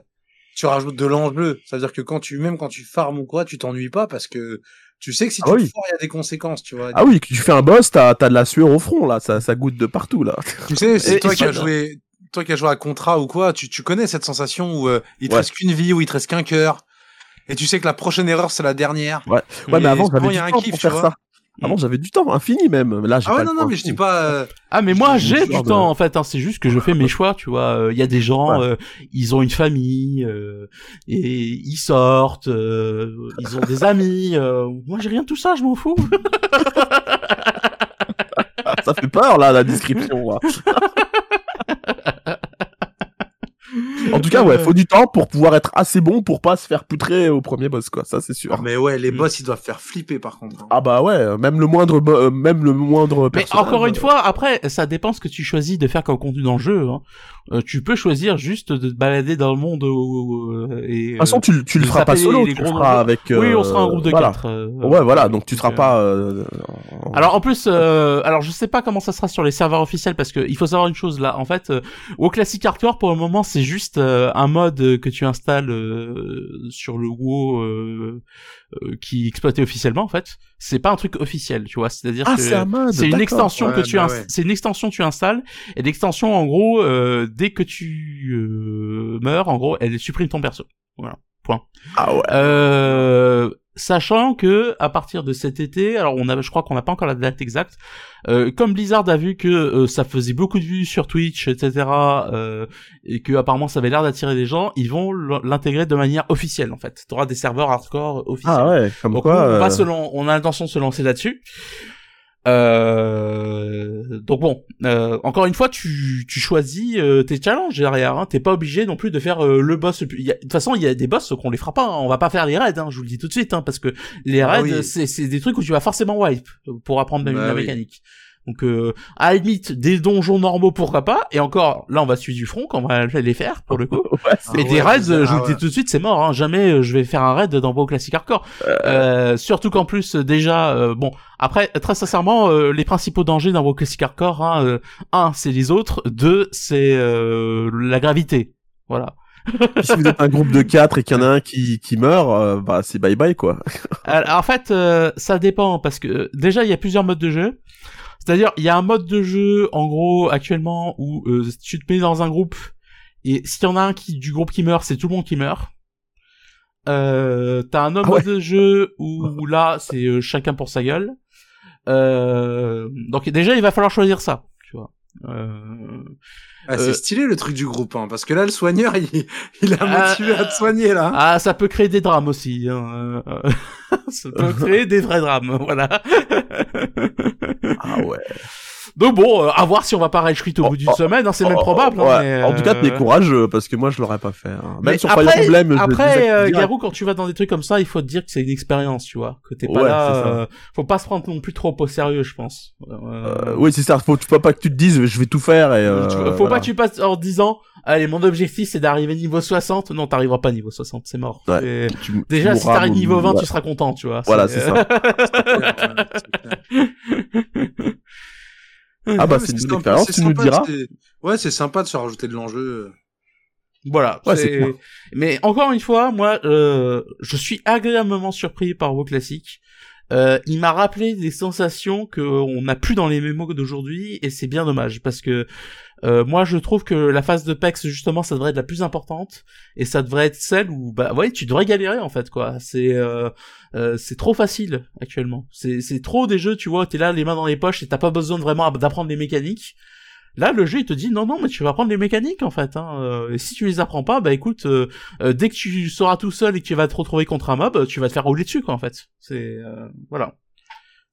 tu rajoutes de l'enjeu. C'est-à-dire que quand tu, même quand tu farmes ou quoi, tu t'ennuies pas parce que tu sais que si Ah tu oui. te foires, il y a des conséquences, tu vois. ah oui, tu fais un boss, t'as t'as de la sueur au front là, ça ça goûte de partout là. Tu sais, c'est toi qui as joué, toi qui as joué à Contra ou quoi, tu, tu connais cette sensation où euh, il te Ouais. reste qu'une vie, où il te reste qu'un cœur, et tu sais que la prochaine erreur c'est la dernière. Ouais, mais Et avant j'avais il du y a un temps kiff, pour faire ça. Avant j'avais du temps infini même. Là j'ai Ah ouais, non, non, mais je dis pas. euh, Ah mais moi j'ai du genre temps de- en fait, hein, c'est juste que je fais mes choix, tu vois. Il y a des gens, Ouais. euh, ils ont une famille, euh, et ils sortent, euh, ils ont des amis. euh, moi j'ai rien de tout ça, je m'en fous. [LAUGHS] ça fait peur là la description. là. [LAUGHS] en tout cas, ouais, faut du temps pour pouvoir être assez bon pour pas se faire poutrer au premier boss, quoi. Ça, c'est sûr. Ah, mais ouais, les boss, ils doivent faire flipper par contre. hein. Ah bah ouais, même le moindre, euh, même le moindre Mais encore une fois, après, ça dépend ce que tu choisis de faire comme contenu dans le jeu. Hein. Euh, tu peux choisir juste de te balader dans le monde euh, et. De toute façon, tu, tu le feras pas solo, tu le feras avec. Oui, on euh, sera un groupe de voilà. quatre. euh, Ouais, voilà, donc tu seras euh, pas. euh, Alors en plus, euh, alors je sais pas comment ça sera sur les serveurs officiels parce que il faut savoir une chose là. En fait, euh, au classique hardcore pour le moment c'est juste euh, un mode euh, que tu installes euh, sur le WoW euh, euh, qui est exploité officiellement en fait. C'est pas un truc officiel, tu vois. C'est-à-dire Ah, que c'est un mode. c'est une extension que tu bah ins- ouais. c'est une extension que tu installes et l'extension en gros euh, dès que tu euh, meurs en gros elle supprime ton perso. Voilà. Point. Ah ouais. Euh, sachant que à partir de cet été, alors on a, je crois qu'on n'a pas encore la date exacte. euh, comme Blizzard a vu que euh, ça faisait beaucoup de vues sur Twitch, etc., euh, et que apparemment ça avait l'air d'attirer des gens, ils vont l'intégrer de manière officielle en fait. Tu auras des serveurs hardcore officiels. Ah ouais, comme Donc quoi. on, va euh, se on a l'intention de se lancer là-dessus. Euh, donc bon, euh, encore une fois, tu, tu choisis euh, tes challenges derrière. Hein. T'es pas obligé non plus de faire euh, le boss. De toute façon, il y a des boss qu'on les fera pas. hein. On va pas faire les raids. Hein, je vous le dis tout de suite, hein, parce que les Ah raids, oui. c'est des trucs où tu vas forcément wipe pour apprendre la, Bah la oui. mécanique. Donc euh, à la limite, des donjons normaux, pourquoi pas. Et encore, là, on va suivre du front quand on va les faire pour le coup. [LAUGHS] Ouais, Mais des raids, euh, je vous dis tout de suite, c'est mort. Hein. Jamais euh, je vais faire un raid dans vos classiques hardcore. Euh, surtout qu'en plus, euh, déjà, euh, bon, après, très sincèrement, euh, les principaux dangers dans vos classiques hardcore, hein, euh, un, c'est les autres. Deux, c'est euh, la gravité. Voilà. Si vous êtes un groupe de quatre et qu'il y en a un qui, qui meurt, euh, bah c'est bye bye quoi. Alors, en fait, euh, ça dépend parce que euh, déjà, il y a plusieurs modes de jeu. C'est-à-dire, il y a un mode de jeu, en gros, actuellement, où euh, tu te mets dans un groupe et s'il y en a un qui du groupe qui meurt, c'est tout le monde qui meurt. Euh, t'as un autre Ah ouais. mode de jeu où, où là, c'est euh, chacun pour sa gueule. Euh, donc déjà, il va falloir choisir ça, tu vois. Ah, c'est Euh, stylé le truc du groupe, hein, parce que là, le soigneur, [LAUGHS] il, il a Ah, motivé à te soigner là. Ah, ça peut créer des drames aussi. Hein. euh, [LAUGHS] ça peut [LAUGHS] créer des vrais drames, voilà. Ah ouais. Donc bon, euh, à voir si on va pas rage quit au Oh, bout d'une oh, semaine, hein, c'est même Oh, probable. hein, ouais. mais, En tout cas, t'es euh, courageux parce que moi je l'aurais pas fait. hein. Même mais sur après, Fire Emblem, je après euh. Garou, quand tu vas dans des trucs comme ça, il faut te dire que c'est une expérience, tu vois, que t'es pas Ouais, là. c'est ça. euh, faut pas se prendre non plus trop au sérieux, je pense. Euh, Euh, oui, c'est ça. Faut, faut pas que tu te dises, je vais tout faire et. Euh, tu- faut voilà. pas que tu passes en disant, allez, mon objectif c'est d'arriver niveau 60. Non, t'arriveras pas niveau 60, c'est mort. Ouais. Tu- tu Déjà, si mourras t'arrives au- niveau 20, ouais. tu seras content, tu vois. Voilà, c'est ça. [LAUGHS] Ah bah c'est une sympa, expérience, tu nous diras. Ouais, c'est sympa de se rajouter de l'enjeu. Voilà. Ouais. Mais encore une fois, moi, euh, je suis agréablement surpris par vos classiques. Euh, il m'a rappelé des sensations qu'on n'a plus dans les mémos d'aujourd'hui et c'est bien dommage parce que euh, moi je trouve que la phase de PEX justement ça devrait être la plus importante et ça devrait être celle où bah ouais tu devrais galérer en fait quoi. C'est euh, euh, c'est trop facile actuellement. C'est c'est trop des jeux tu vois t'es là les mains dans les poches et t'as pas besoin vraiment d'apprendre les mécaniques Là, le jeu, il te dit non, non, mais tu vas apprendre les mécaniques en fait. Hein. euh, Et si tu les apprends pas, bah écoute, euh, euh, dès que tu seras tout seul et que tu vas te retrouver contre un mob, tu vas te faire rouler dessus, quoi, en fait. C'est euh, voilà.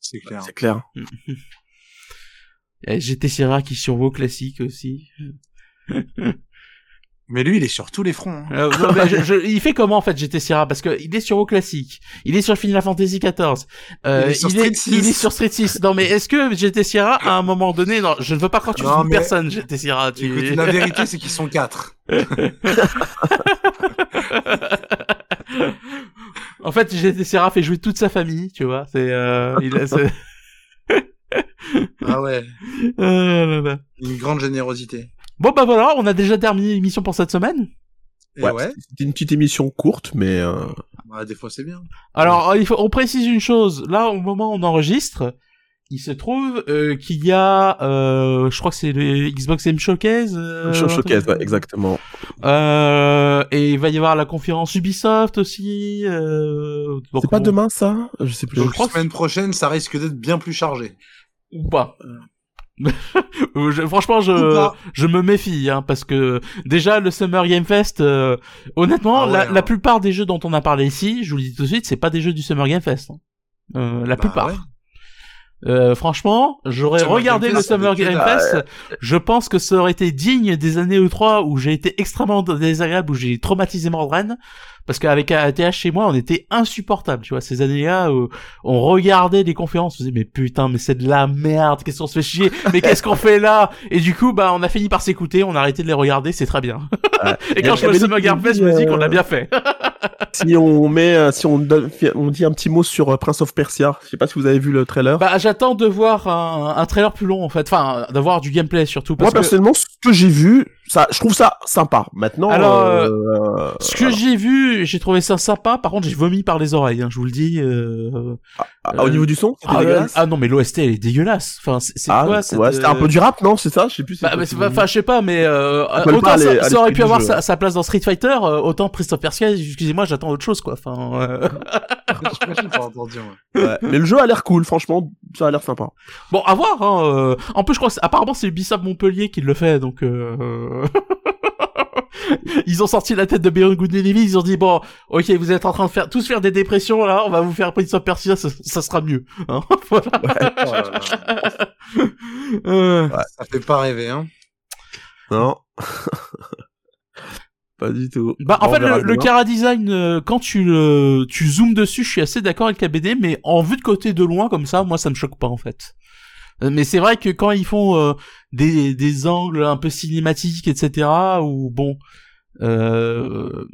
C'est clair. C'est clair. [LAUGHS] Et GT Sierra qui survaut classique aussi. [LAUGHS] Mais lui, il est sur tous les fronts. hein. Euh, [LAUGHS] non, mais je- je- il fait comment en fait GT Sierra? Parce que il est sur WoW classique, il est sur Final Fantasy XIV, euh, Il est sur il, Street est, 6. il est sur Street 6. Non mais est-ce que GT Sierra à un moment donné, non, je ne veux pas quand tu Non, fous mais- personne GT Sierra. Tu... Écoute, la vérité, c'est qu'ils sont quatre. [LAUGHS] en fait, GT Sierra fait jouer toute sa famille, tu vois. C'est euh, il a, c'est- Ah ouais. [LAUGHS] Euh, là, là. Une grande générosité. Bon bah voilà, on a déjà terminé l'émission pour cette semaine. Et Ouais, ouais. C'était une petite émission courte, mais euh, Bah, des fois, c'est bien. Alors, il faut, on précise une chose. Là, au moment où on enregistre, il se trouve euh, qu'il y a, euh, je crois que c'est le Xbox M Showcase. euh, showcase, ouais, exactement. Euh, et il va y avoir la conférence Ubisoft aussi. Euh, C'est pas on- demain ça? Je sais plus. Donc, crois la que semaine prochaine, ça risque d'être bien plus chargé. ou pas. [LAUGHS] Euh, je- franchement, je je me méfie hein, parce que déjà le Summer Game Fest, euh, honnêtement, Ah ouais, la, hein. la plupart des jeux dont on a parlé ici, je vous le dis tout de suite, c'est pas des jeux du Summer Game Fest. hein. Euh, la Bah plupart. ouais. Euh, franchement, j'aurais regardé le Summer Game. Fest. Je pense que ça aurait été digne des années E3 où j'ai été extrêmement désagréable, où j'ai traumatisé Mordren. Parce qu'avec ATH chez moi, on était insupportable, tu vois, ces années-là où on regardait des conférences, on se disait, mais putain, mais c'est de la merde, qu'est-ce qu'on se fait chier, mais qu'est-ce qu'on fait là? Et du coup, bah, on a fini par s'écouter, on a arrêté de les regarder, c'est très bien. [LAUGHS] Et quand je vois le Summer Game Fest, je me dis qu'on a euh, bien fait. Si on met, euh, si on, donne- on dit un petit mot sur euh, Prince of Persia, je sais pas si vous avez vu le trailer. Bah, j'attends de voir un, un trailer plus long, en fait. Enfin, d'avoir du gameplay, surtout. Moi Parce que personnellement, ce que j'ai vu, ça, je trouve ça sympa. Maintenant, Alors, euh, ce que j'ai vu, j'ai trouvé ça sympa. Par contre, j'ai vomi par les oreilles, hein, je vous le dis. euh, ah, au niveau du son, Ah, dégueulasse. ah non, mais l'OST, elle est dégueulasse. Enfin, c'est c'est Ah, quoi cette, ouais, c'était un euh, peu du rap, non C'est ça Je sais plus. Bah, mais c'est pas- enfin, je sais pas, mais euh, autant pas à ça, aurait pu avoir sa, sa place dans Street Fighter, euh, autant of Persia, excusez-moi, j'attends autre chose, quoi. Enfin, euh, [LAUGHS] J'imagine pas entendu, ouais. Ouais, Mais le jeu a l'air cool, franchement, ça a l'air sympa. bon, à voir. Hein, euh, En plus, je crois apparemment c'est Ubisoft Montpellier qui le fait, donc. Euh... [LAUGHS] ils ont sorti la tête de Beyond Good and Evil, ils ont dit bon, ok, vous êtes en train de faire tous faire des dépressions là, on va vous faire Prince of Persia, ça, ça sera mieux. Hein [LAUGHS] voilà. Là là. [LAUGHS] Euh, Ça fait pas rêver, hein. Non. pas du tout. Bah en fait le, le. Cara Design euh, quand tu le tu zoomes dessus, je suis assez d'accord avec la BD mais en vue de côté de loin comme ça, moi ça me choque pas en fait. Euh, Mais c'est vrai que quand ils font euh, des des angles un peu cinématiques etc ou bon euh,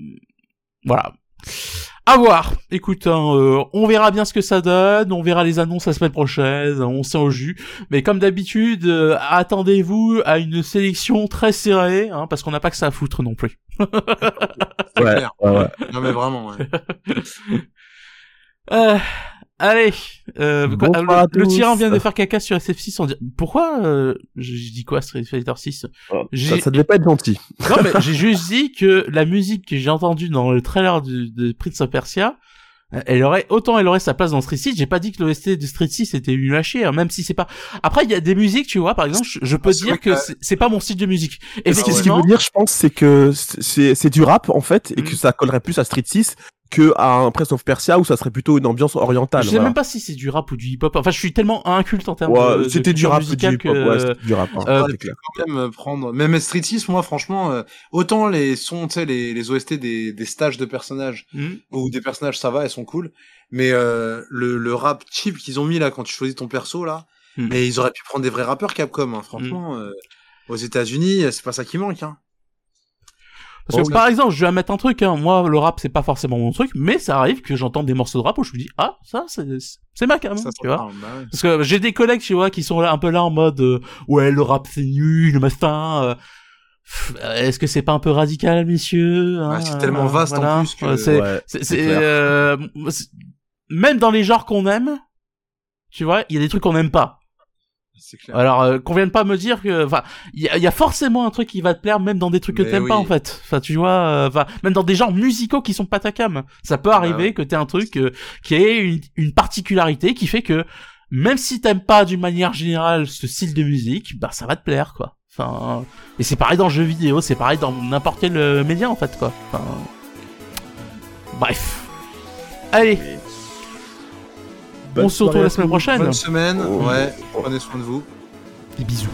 voilà. À voir. Écoute, hein, euh, on verra bien ce que ça donne, on verra les annonces la semaine prochaine, on s'en au jus. Mais comme d'habitude, euh, attendez-vous à une sélection très serrée, hein, parce qu'on n'a pas que ça à foutre non plus. [LAUGHS] C'est Ouais, clair. ouais, ouais. Non, mais vraiment, ouais. [LAUGHS] [LAUGHS] Euh, allez, euh, quoi, euh, le, tyran vient de faire caca sur SF6. On dit... Pourquoi euh, je, je dis quoi Street Fighter 6 J'ai- Ça, ça devait pas être gentil. Non mais [LAUGHS] j'ai juste dit que la musique que j'ai entendue dans le trailer du, de Prince of Persia, euh, elle aurait autant elle aurait sa place dans Street 6. J'ai pas dit que l'OST de Street 6 était une lâchée, hein, même si c'est pas. Après il y a des musiques, tu vois, par exemple, je, je peux Ah, dire que que- c'est- pas mon style de musique. Et ce qui- ce qu'il veut dire, je pense, c'est que c'est c'est du rap en fait, et Mm. que ça collerait plus à Street 6 que à un Prince of Persia où ça serait plutôt une ambiance orientale. Je sais voilà. même pas si c'est du rap ou du hip-hop. Enfin, je suis tellement inculte en termes Ouais, de, c'était du rap, du hip-hop, que ouais, c'était du rap. hein, euh, c'est clair. quand même euh, prendre même Street 6 moi franchement euh, autant les sons tu sais les, les OST des, des stages de personnages Hmm. ou des personnages ça va elles sont cool mais euh, le, le rap cheap qu'ils ont mis là quand tu choisis ton perso là Hmm. mais ils auraient pu prendre des vrais rappeurs Capcom hein, franchement euh, aux États-Unis c'est pas ça qui manque hein. Parce que Oh, par exemple, je vais mettre un truc, hein. moi le rap c'est pas forcément mon truc, mais ça arrive que j'entende des morceaux de rap où je me dis ah ça c'est c'est ma ça, ça tu vois. bah ouais. Parce que j'ai des collègues, tu vois, qui sont là un peu là en mode euh, ouais le rap c'est nul, machin. euh, Est-ce que c'est pas un peu radical, messieurs hein, Ah, c'est tellement vaste en plus que- c'est Ouais, euh, c'est- même dans les genres qu'on aime, tu vois, il y a des trucs qu'on n'aime pas. Clair Alors euh, qu'on vienne pas me dire que, enfin, il y y a forcément un truc qui va te plaire, même dans des trucs que t'aimes pas oui. en fait. Enfin, tu vois, euh, enfin, même dans des genres musicaux qui sont pas ta cam. Ça peut arriver Bah ouais. que t'aies un truc euh, qui ait une, une particularité qui fait que même si t'aimes pas d'une manière générale ce style de musique, bah ça va te plaire quoi. Enfin, et c'est pareil dans le jeu vidéo, c'est pareil dans n'importe quel euh, média en fait quoi. Enfin, bref. Allez, on se retrouve la semaine prochaine. bonne semaine ouais prenez soin de vous Des bisous.